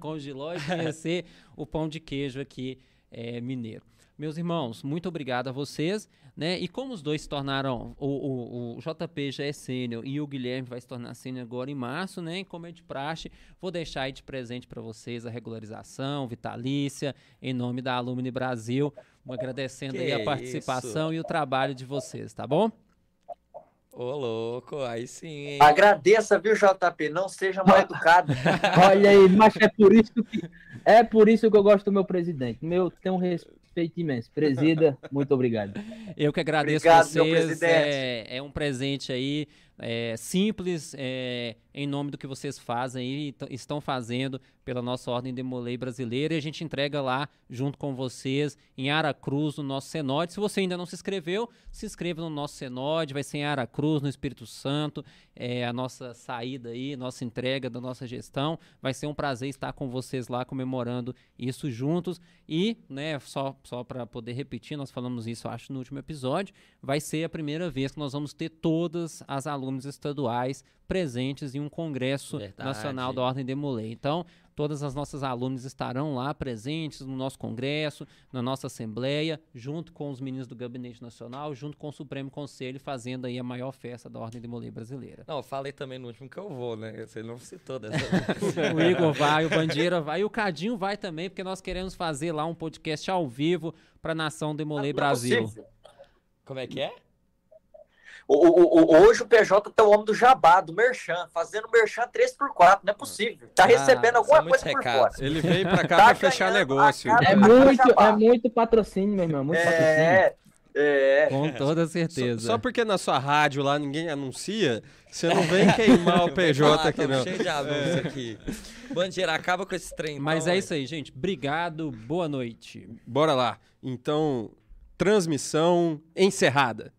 com giló e conhecer o pão de queijo aqui é, mineiro. Meus irmãos, muito obrigado a vocês, né? E como os dois se tornaram, o, o, o JP já é sênior e o Guilherme vai se tornar sênior agora em março, né? E Como é de praxe, vou deixar aí de presente para vocês a regularização vitalícia, em nome da Alumni Brasil, agradecendo Que aí a participação e o trabalho de vocês, tá bom? Ô, louco, aí sim, hein? Agradeça, viu, JP? Não seja mal educado. Olha aí, mas é por isso que é por isso que eu gosto do meu presidente. Meu, tem um respeito imenso. Presida, muito obrigado. Eu que agradeço Obrigado, meu vocês. presidente. É, é um presente aí, é, simples, é, em nome do que vocês fazem e estão fazendo pela nossa Ordem Demolei Brasileira. E a gente entrega lá, junto com vocês, em Aracruz, no nosso Senode. Se você ainda não se inscreveu, se inscreva no nosso Senode. Vai ser em Aracruz, no Espírito Santo. É a nossa saída aí, nossa entrega da nossa gestão. Vai ser um prazer estar com vocês lá comemorando isso juntos. E, né, só, só para poder repetir, nós falamos isso, acho, no último episódio. Vai ser a primeira vez que nós vamos ter todas as estaduais presentes em um congresso Verdade. nacional da Ordem Demolei. Então, todas as nossas alunos estarão lá presentes no nosso congresso, na nossa assembleia, junto com os meninos do Gabinete Nacional, junto com o Supremo Conselho, fazendo aí a maior festa da Ordem Demolei brasileira. Não, eu falei também no último que eu vou, né? Você não citou dessa O Igor vai, o Bandeira vai e o Cadinho vai também, porque nós queremos fazer lá um podcast ao vivo para a Nação Demolei Não é Brasil. Como é que é? O- o- o- hoje o PJ tá o homem do jabá, do Merchan, fazendo Merchan 3x4. Não é possível. Tá Ah, recebendo alguma coisa por fora. Ele veio pra cá Tá pra fechar negócio. cada- É muito, jabá. é muito patrocínio, meu irmão. Muito patrocínio. É, é. Com toda Só, certeza. só porque na sua rádio lá ninguém anuncia, você não vem queimar o PJ Ah, aqui, não. cheio de anúncio aqui. Bandeira, acaba com esse trem. Mas então, é hein? isso aí, gente. Obrigado, boa noite. Bora lá. Então, transmissão encerrada.